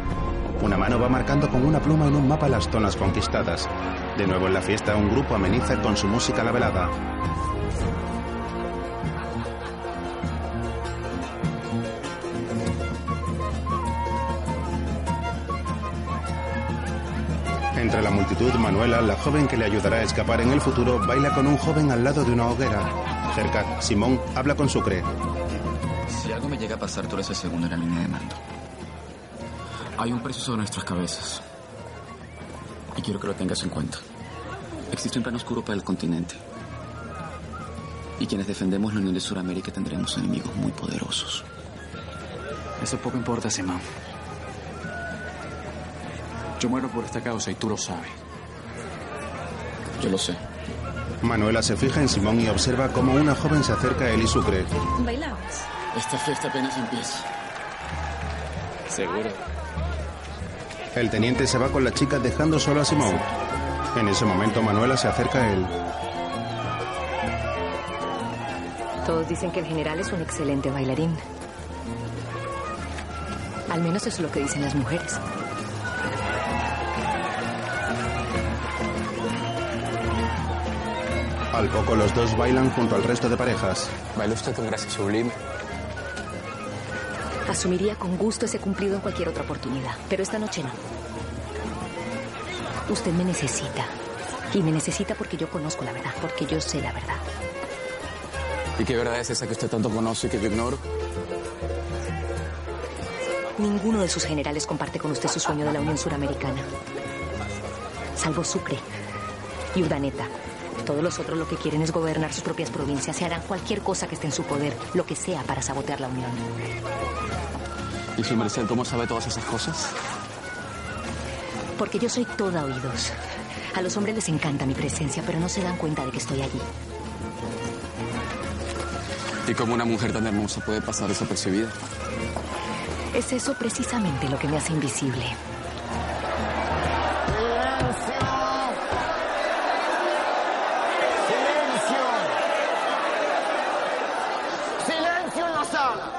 Una mano va marcando con una pluma en un mapa las zonas conquistadas. De nuevo en la fiesta, un grupo ameniza con su música la velada. Entre la multitud, Manuela, la joven que le ayudará a escapar en el futuro, baila con un joven al lado de una hoguera. Cerca, Simón habla con Sucre. Si algo me llega a pasar, tú eres el segundo en la línea de mando. Hay un precio sobre nuestras cabezas. Y quiero que lo tengas en cuenta. Existe un plano oscuro para el continente. Y quienes defendemos la Unión de Sudamérica tendremos enemigos muy poderosos. Eso poco importa, Simón. Yo muero por esta causa y tú lo sabes. Yo lo sé. Manuela se fija en Simón y observa cómo una joven se acerca a él y Sucre. ¿Bailamos? Esta fiesta apenas empieza. Seguro. El teniente se va con la chica dejando solo a Simón. En ese momento Manuela se acerca a él. Todos dicen que el general es un excelente bailarín. Al menos eso es lo que dicen las mujeres. Al poco los dos bailan junto al resto de parejas. ¿Baila usted con gracia sublime? Asumiría con gusto ese cumplido en cualquier otra oportunidad, pero esta noche no. Usted me necesita. Y me necesita porque yo conozco la verdad, porque yo sé la verdad. ¿Y qué verdad es esa que usted tanto conoce y que yo ignoro? Ninguno de sus generales comparte con usted su sueño de la Unión Suramericana. Salvo Sucre y Urdaneta. Todos los otros lo que quieren es gobernar sus propias provincias y harán cualquier cosa que esté en su poder, lo que sea para sabotear la Unión. ¿Y su merced cómo sabe todas esas cosas? Porque yo soy toda oídos. A los hombres les encanta mi presencia, pero no se dan cuenta de que estoy allí. ¿Y cómo una mujer tan hermosa puede pasar desapercibida? Es eso precisamente lo que me hace invisible.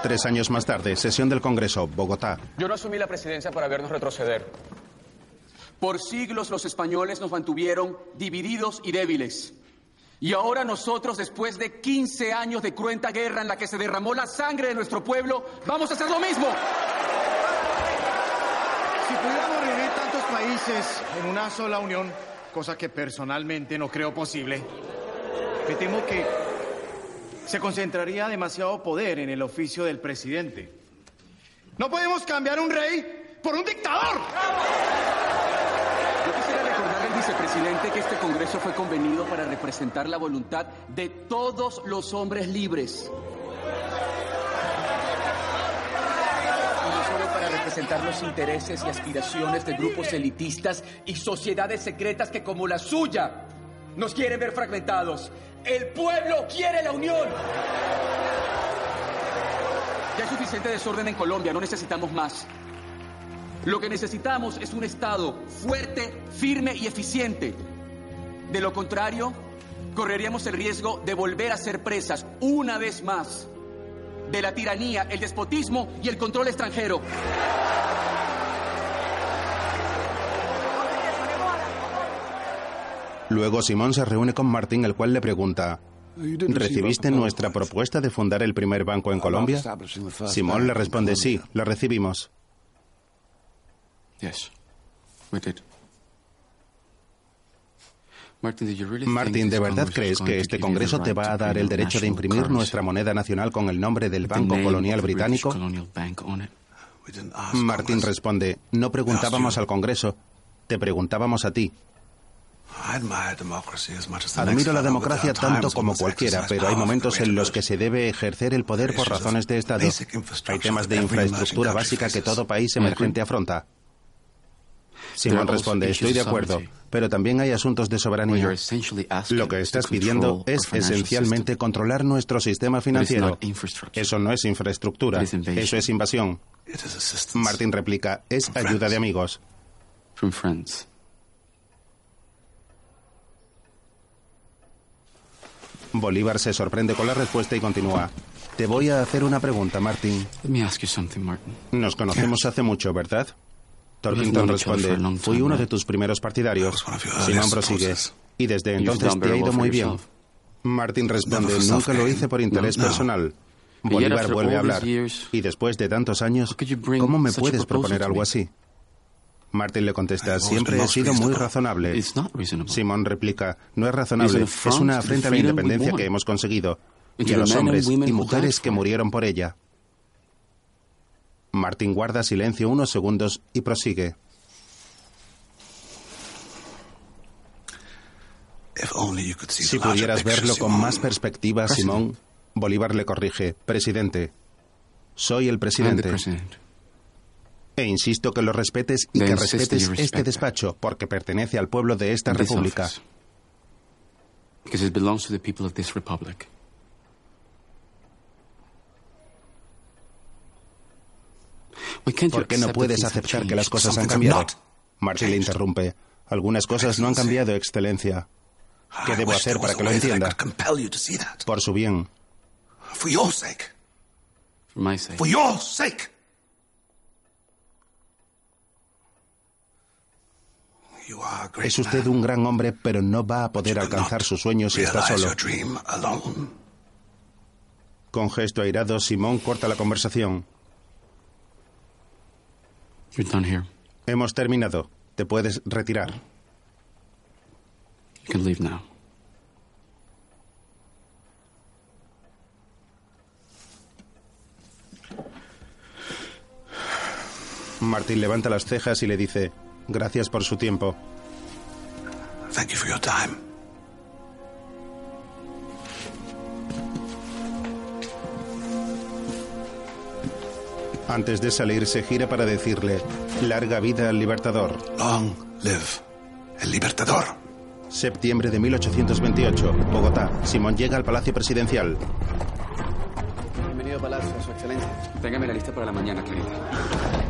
Tres años más tarde, sesión del Congreso, Bogotá. Yo no asumí la presidencia para vernos retroceder. Por siglos los españoles nos mantuvieron divididos y débiles. Y ahora nosotros, después de 15 años de cruenta guerra en la que se derramó la sangre de nuestro pueblo, vamos a hacer lo mismo. Si pudiéramos reunir tantos países en una sola unión, cosa que personalmente no creo posible, me temo que se concentraría demasiado poder en el oficio del presidente. No podemos cambiar un rey por un dictador. Yo quisiera recordarle al vicepresidente que este Congreso fue convenido para representar la voluntad de todos los hombres libres. Representar los intereses y aspiraciones de grupos elitistas y sociedades secretas que como la suya nos quieren ver fragmentados. El pueblo quiere la unión. Ya hay suficiente desorden en Colombia, no necesitamos más. Lo que necesitamos es un Estado fuerte, firme y eficiente. De lo contrario, correríamos el riesgo de volver a ser presas una vez más de la tiranía, el despotismo y el control extranjero. Luego Simón se reúne con Martín, el cual le pregunta, ¿recibiste nuestra propuesta de fundar el primer banco en Colombia? Simón le responde, sí, la recibimos. Martín, ¿de verdad crees que este Congreso te va a dar el derecho de imprimir nuestra moneda nacional con el nombre del Banco Colonial Británico? Martín responde, no preguntábamos al Congreso, te preguntábamos a ti. Admiro la democracia tanto como cualquiera, pero hay momentos en los que se debe ejercer el poder por razones de Estado. Hay temas de infraestructura básica que todo país emergente afronta. Simón responde, estoy de acuerdo, pero también hay asuntos de soberanía. Lo que estás pidiendo es esencialmente controlar nuestro sistema financiero. Eso no es infraestructura, eso es invasión. Martín replica, es ayuda de amigos. Bolívar se sorprende con la respuesta y continúa. Te voy a hacer una pregunta, Martin. Nos conocemos hace mucho, ¿verdad? Torkington responde, fui uno de tus primeros partidarios. Simón prosigue, y desde entonces te ha ido muy bien. Martín responde, nunca lo hice por interés personal. Bolívar vuelve a hablar. Y después de tantos años, ¿cómo me puedes proponer algo así? Martín le contesta, siempre he sido muy razonable. Simón replica, no es razonable, es una afrenta a la independencia que hemos conseguido y a los hombres y mujeres que murieron por ella. Martín guarda silencio unos segundos y prosigue. Si pudieras verlo con más perspectiva, Simón, Bolívar le corrige. Presidente, soy el presidente. E insisto que lo respetes y que respetes este despacho, porque pertenece al pueblo de esta república. ¿Por qué no puedes aceptar que las cosas han cambiado? Marty le interrumpe. Algunas cosas no han cambiado, Excelencia. ¿Qué debo hacer para que lo entienda? Por su bien. For your sake. For my sake. For your sake. You are a great Es usted un gran hombre, pero no va a poder alcanzar sus sueños si está solo. Con gesto airado, Simón corta la conversación. You're done here. Hemos terminado. Te puedes retirar. You can leave now. Martín levanta las cejas y le dice, gracias por su tiempo. Thank you for your time. Antes de salir, se gira para decirle, larga vida al Libertador. Long live el Libertador. Septiembre de 1828, Bogotá. Simón llega al Palacio Presidencial. Bienvenido a Palacio, Su Excelencia. Téngame la lista para la mañana, Clarita.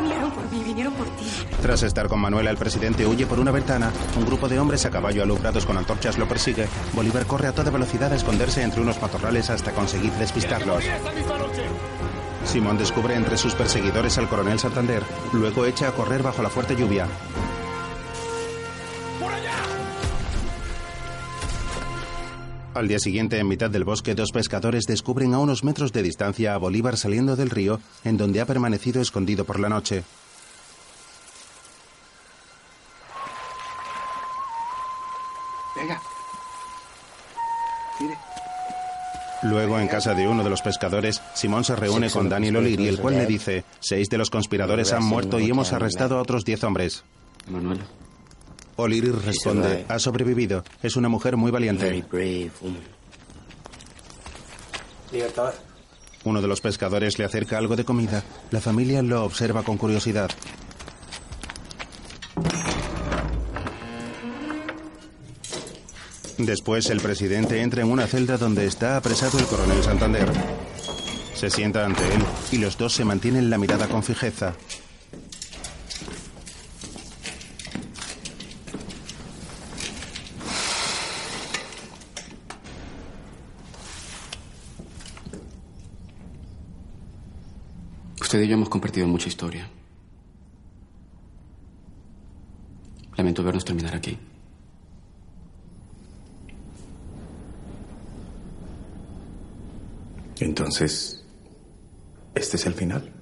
Vinieron por mí, vinieron por ti. Tras estar con Manuela, el presidente huye por una ventana. Un grupo de hombres a caballo alumbrados con antorchas lo persigue. Bolívar corre a toda velocidad a esconderse entre unos matorrales hasta conseguir despistarlos. Simón descubre entre sus perseguidores al coronel Santander. Luego echa a correr bajo la fuerte lluvia. Al día siguiente, en mitad del bosque, dos pescadores descubren a unos metros de distancia a Bolívar saliendo del río, en donde ha permanecido escondido por la noche. Venga. Mire. Luego, en casa de uno de los pescadores, Simón se reúne con Daniel O'Leary, el cual le dice, seis de los conspiradores han muerto y hemos arrestado a otros diez hombres. Manuela. O'Leary responde, ha sobrevivido. Es una mujer muy valiente. Libertador. Uno de los pescadores le acerca algo de comida. La familia lo observa con curiosidad. Después el presidente entra en una celda donde está apresado el coronel Santander. Se sienta ante él y los dos se mantienen la mirada con fijeza. Usted y yo hemos compartido mucha historia. Lamento vernos terminar aquí. Entonces, ¿este es el final?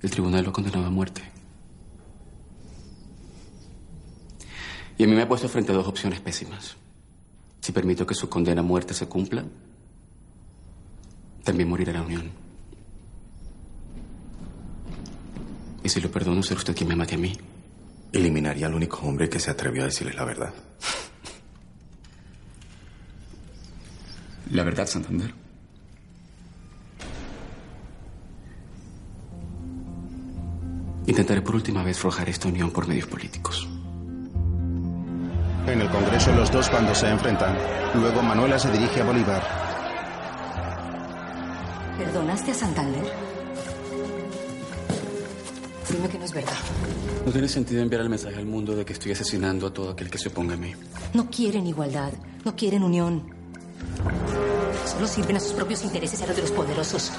El tribunal lo condenaba a muerte. Y a mí me ha puesto frente a dos opciones pésimas. Si permito que su condena a muerte se cumpla, también morirá la unión. Y si lo perdono, será usted quien me mate a mí. Eliminaría al único hombre que se atrevió a decirle la verdad. La verdad, Santander. Intentaré por última vez forjar esta unión por medios políticos. En el Congreso los dos cuando se enfrentan. Luego Manuela se dirige a Bolívar. ¿Perdonaste a Santander? Dime que no es verdad. No tiene sentido enviar el mensaje al mundo de que estoy asesinando a todo aquel que se oponga a mí. No quieren igualdad, no quieren unión. Solo sirven a sus propios intereses y a los de los poderosos.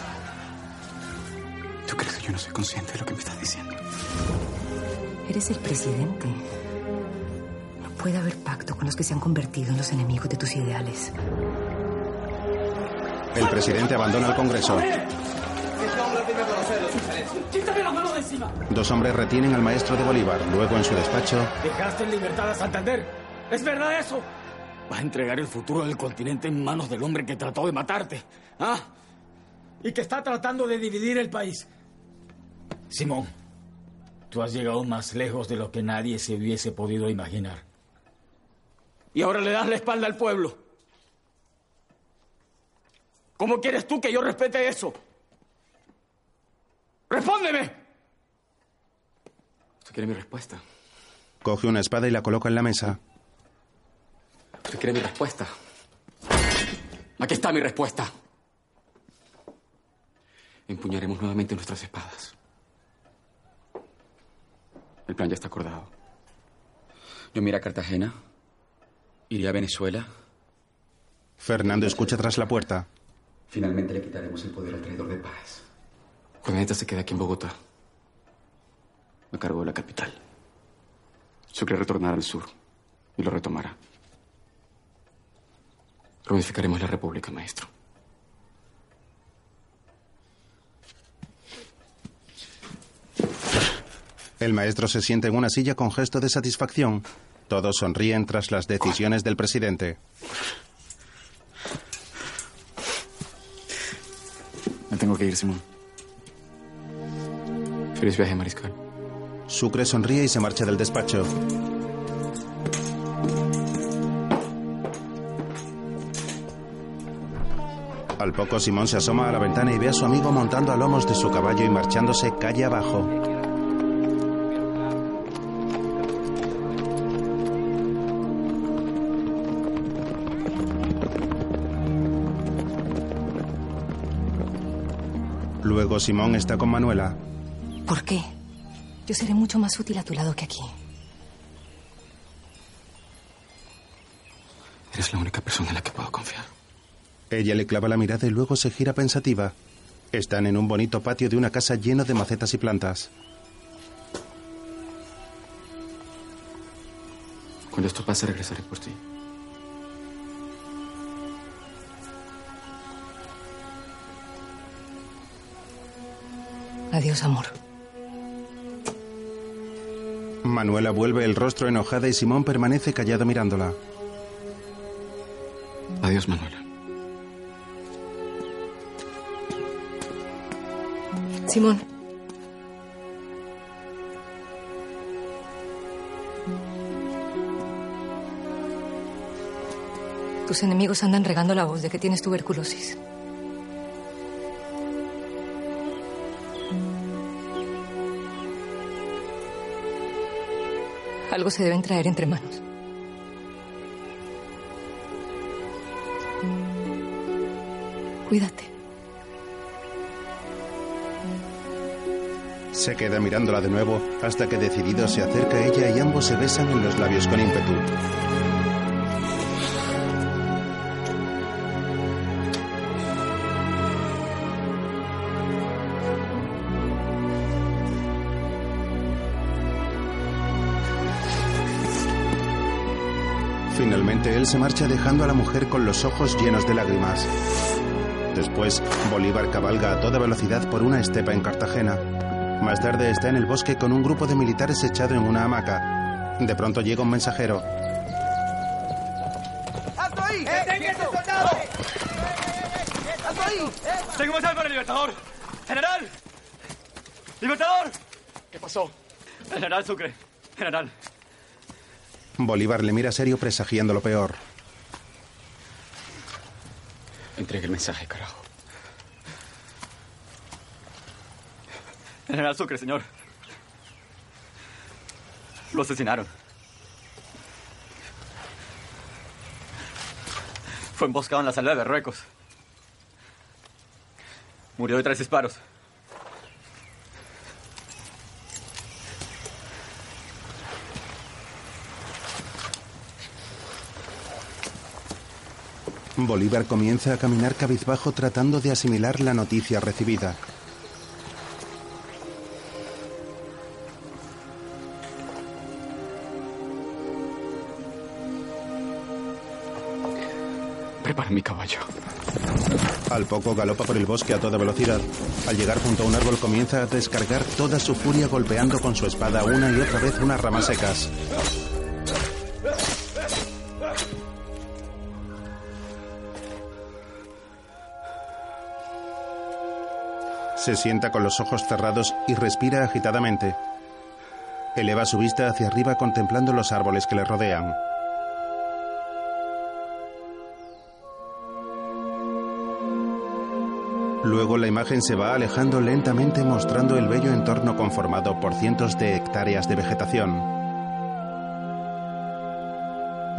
¿Tú crees que yo no soy consciente de lo que me estás diciendo? Eres el presidente. No puede haber pacto con los que se han convertido en los enemigos de tus ideales. El presidente abandona el Congreso. ¡Quítame la mano de encima! Dos hombres retienen al maestro de Bolívar. Luego, en su despacho, ¿Dejaste en libertad a Santander? ¿Es verdad eso? ¿Vas a entregar el futuro del continente en manos del hombre que trató de matarte? ¿Ah? Y que está tratando de dividir el país. Simón, tú has llegado más lejos de lo que nadie se hubiese podido imaginar. Y ahora le das la espalda al pueblo. ¿Cómo quieres tú que yo respete eso? ¡Respóndeme! ¿Usted quiere mi respuesta? Coge una espada y la coloca en la mesa. ¿Usted quiere mi respuesta? Aquí está mi respuesta. Empuñaremos nuevamente nuestras espadas. El plan ya está acordado. Yo me iré a Cartagena, iré a Venezuela. Fernando escucha tras la puerta. Finalmente le quitaremos el poder al traidor de paz. Juaneta se queda aquí en Bogotá. Me cargo de la capital. Sucre retornará al sur y lo retomará. Reunificaremos la República, maestro. El maestro se sienta en una silla con gesto de satisfacción. Todos sonríen tras las decisiones del presidente. Me tengo que ir, Simón. Feliz viaje, mariscal. Sucre sonríe y se marcha del despacho. Al poco Simón se asoma a la ventana y ve a su amigo montando a lomos de su caballo y marchándose calle abajo. Luego Simón está con Manuela. ¿Por qué? Yo seré mucho más útil a tu lado que aquí. Eres la única persona en la que puedo confiar. Ella le clava la mirada y luego se gira pensativa. Están en un bonito patio de una casa lleno de macetas y plantas. Cuando esto pase, regresaré por ti. Adiós, amor. Manuela vuelve el rostro enojada y Simón permanece callado mirándola. Adiós, Manuela. Simón. Tus enemigos andan regando la voz de que tienes tuberculosis. Algo se deben traer entre manos. Cuídate. Se queda mirándola de nuevo hasta que decidido se acerca a ella y ambos se besan en los labios con ímpetu. Él se marcha dejando a la mujer con los ojos llenos de lágrimas. Después, Bolívar cabalga a toda velocidad por una estepa en Cartagena. Más tarde está en el bosque con un grupo de militares echado en una hamaca. De pronto llega un mensajero. ¡Alto ahí! ¡Deténgase, soldado! ¡Alto ahí! Tengo mensaje para el Libertador. ¡General! ¡Libertador! ¿Qué pasó? General Sucre. General. Bolívar le mira serio presagiando lo peor. Entregue el mensaje, carajo. General Sucre, señor. Lo asesinaron. Fue emboscado en la salida de Berruecos. Murió de tres disparos. Bolívar comienza a caminar cabizbajo tratando de asimilar la noticia recibida. Prepara mi caballo. Al poco galopa por el bosque a toda velocidad. Al llegar junto a un árbol comienza a descargar toda su furia golpeando con su espada una y otra vez unas ramas secas. se sienta con los ojos cerrados y respira agitadamente. Eleva su vista hacia arriba contemplando los árboles que le rodean. Luego la imagen se va alejando lentamente mostrando el bello entorno conformado por cientos de hectáreas de vegetación.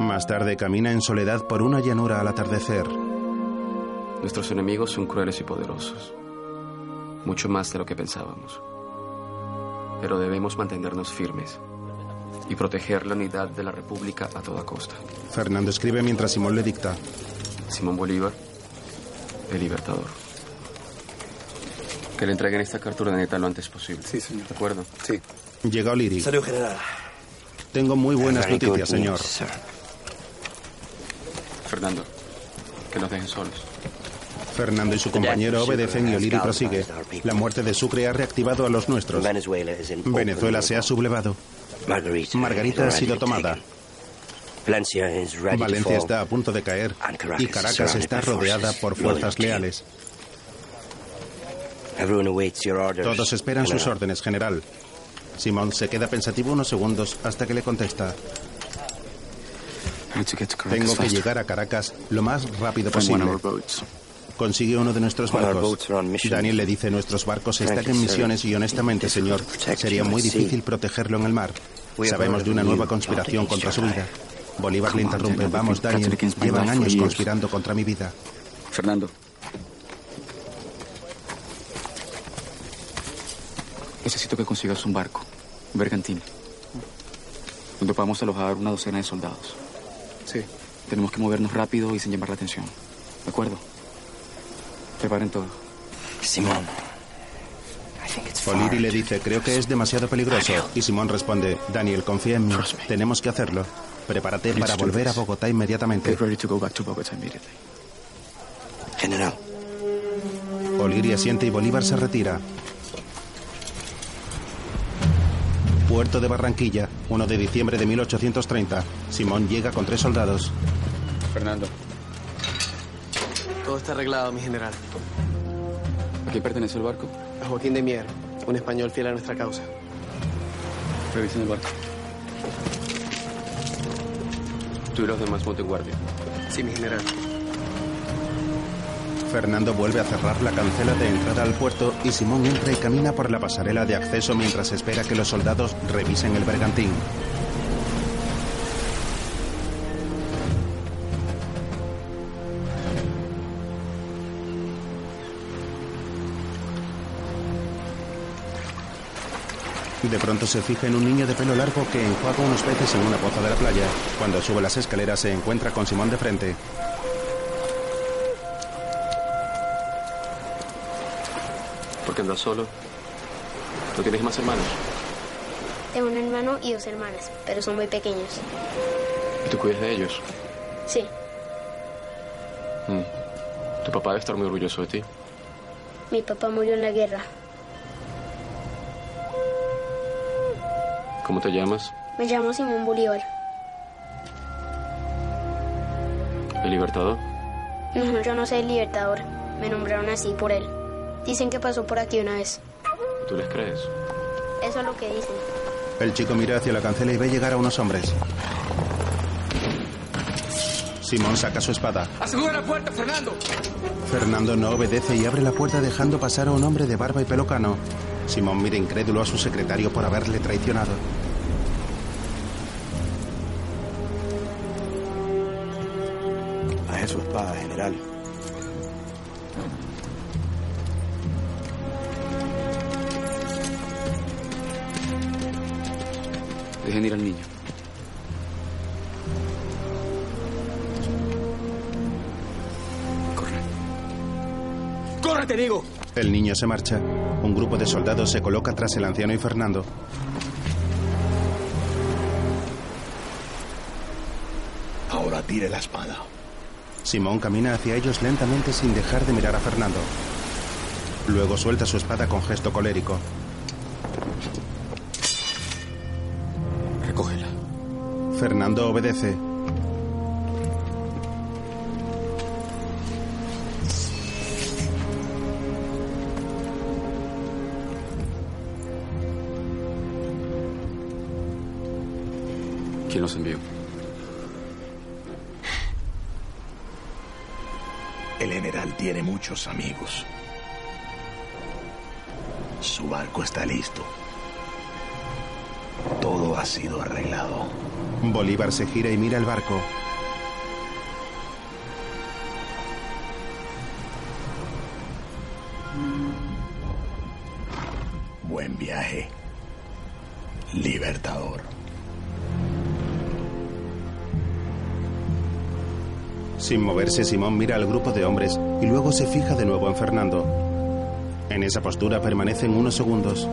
Más tarde camina en soledad por una llanura al atardecer. Nuestros enemigos son crueles y poderosos. Mucho más de lo que pensábamos. Pero debemos mantenernos firmes y proteger la unidad de la República a toda costa. Fernando escribe mientras Simón le dicta. Simón Bolívar, el Libertador. Que le entreguen esta cartura de neta lo antes posible. Sí, señor. ¿De acuerdo? Sí. Llega O'Leary. Salud, general. Tengo muy buenas noticias, señor. Fernando, que nos dejen solos. Fernando y su compañero obedecen y O'Leary prosigue. La muerte de Sucre ha reactivado a los nuestros. Venezuela se ha sublevado. Margarita, ha sido tomada. Valencia está a punto de caer y Caracas está rodeada por fuerzas leales. Everyone awaits your orders. Todos esperan sus órdenes, general. Simón se queda pensativo unos segundos hasta que le contesta. Tengo que llegar a Caracas lo más rápido posible. Consigue uno de nuestros barcos. Daniel le dice, nuestros barcos están en misiones y honestamente, señor, sería muy difícil protegerlo en el mar. Sabemos de una nueva conspiración contra su vida. Bolívar le interrumpe. Vamos, Daniel. Llevan años years." conspirando contra mi vida. Fernando. Necesito que consigas un barco, un bergantín, donde podamos alojar una docena de soldados. Sí. Tenemos que movernos rápido y sin llamar la atención. ¿De acuerdo? Preparen todo. Simón. O'Leary le dice, creo que es demasiado peligroso. Y Simón responde, Daniel, confía en mí. Tenemos que hacerlo. Prepárate para volver a Bogotá inmediatamente. General. O'Leary asiente y Bolívar se retira. Puerto de Barranquilla, 1 de diciembre de 1830. Simón llega con tres soldados. Fernando. Todo está arreglado, mi general. ¿A quién pertenece el barco? A Joaquín de Mier, un español fiel a nuestra causa. Revisen el barco. Tú y los demás monten guardia. Sí, mi general. Fernando vuelve a cerrar la cancela de entrada al puerto y Simón entra y camina por la pasarela de acceso mientras espera que los soldados revisen el bergantín. De pronto se fija en un niño de pelo largo que enjuaga unos peces en una poza de la playa. Cuando sube las escaleras se encuentra con Simón de frente. ¿Por qué andas solo? ¿No tienes más hermanos? Tengo un hermano y dos hermanas, pero son muy pequeños. ¿Y tú cuidas de ellos? Sí, Mm. Tu papá debe estar muy orgulloso de ti. mi papá murió en la guerra. ¿Cómo te llamas? Me llamo Simón Bolívar. ¿El Libertador? No, yo no soy el libertador. Me nombraron así por él. Dicen que pasó por aquí una vez. ¿Tú les crees? Eso es lo que dicen. El chico mira hacia la cancela y ve llegar a unos hombres. Simón saca su espada. ¡Asegura la puerta, Fernando! Fernando no obedece y abre la puerta dejando pasar a un hombre de barba y pelo cano. Simón mira incrédulo a su secretario por haberle traicionado. A su espada, general. Dejen ir al niño. ¡Corre, te digo! El niño se marcha. Un grupo de soldados se coloca tras el anciano y Fernando. Ahora tire la espada. Simón camina hacia ellos lentamente sin dejar de mirar a Fernando. Luego suelta su espada con gesto colérico. Recógela. Fernando obedece. que nos envió. El general tiene muchos amigos. Su barco está listo. Todo ha sido arreglado. Bolívar se gira y mira el barco. Moverse, Simón mira al grupo de hombres y luego se fija de nuevo en Fernando. En esa postura permanecen unos segundos.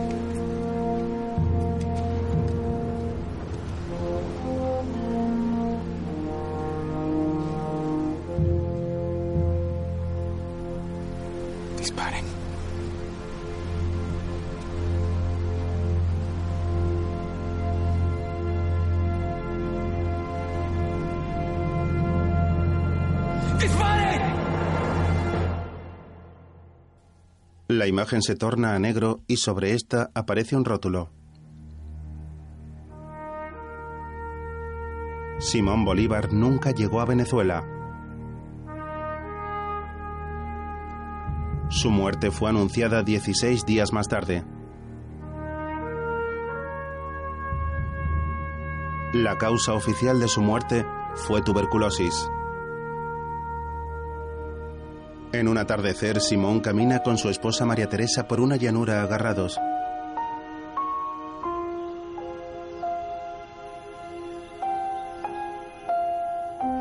Imagen se torna a negro y sobre esta aparece un rótulo. Simón Bolívar nunca llegó a Venezuela. Su muerte fue anunciada 16 días más tarde. La causa oficial de su muerte fue tuberculosis. En un atardecer, Simón camina con su esposa María Teresa por una llanura agarrados.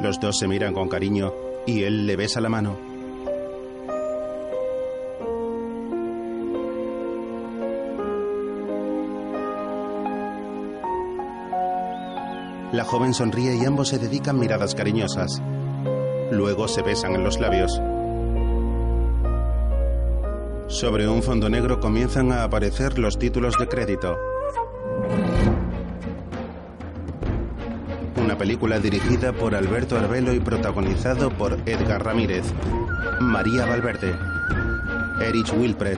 Los dos se miran con cariño y él le besa la mano. La joven sonríe y ambos se dedican miradas cariñosas. Luego se besan en los labios. Sobre un fondo negro comienzan a aparecer los títulos de crédito. Una película dirigida por Alberto Arbelo y protagonizado por Edgar Ramírez, María Valverde, Erich Wilpret,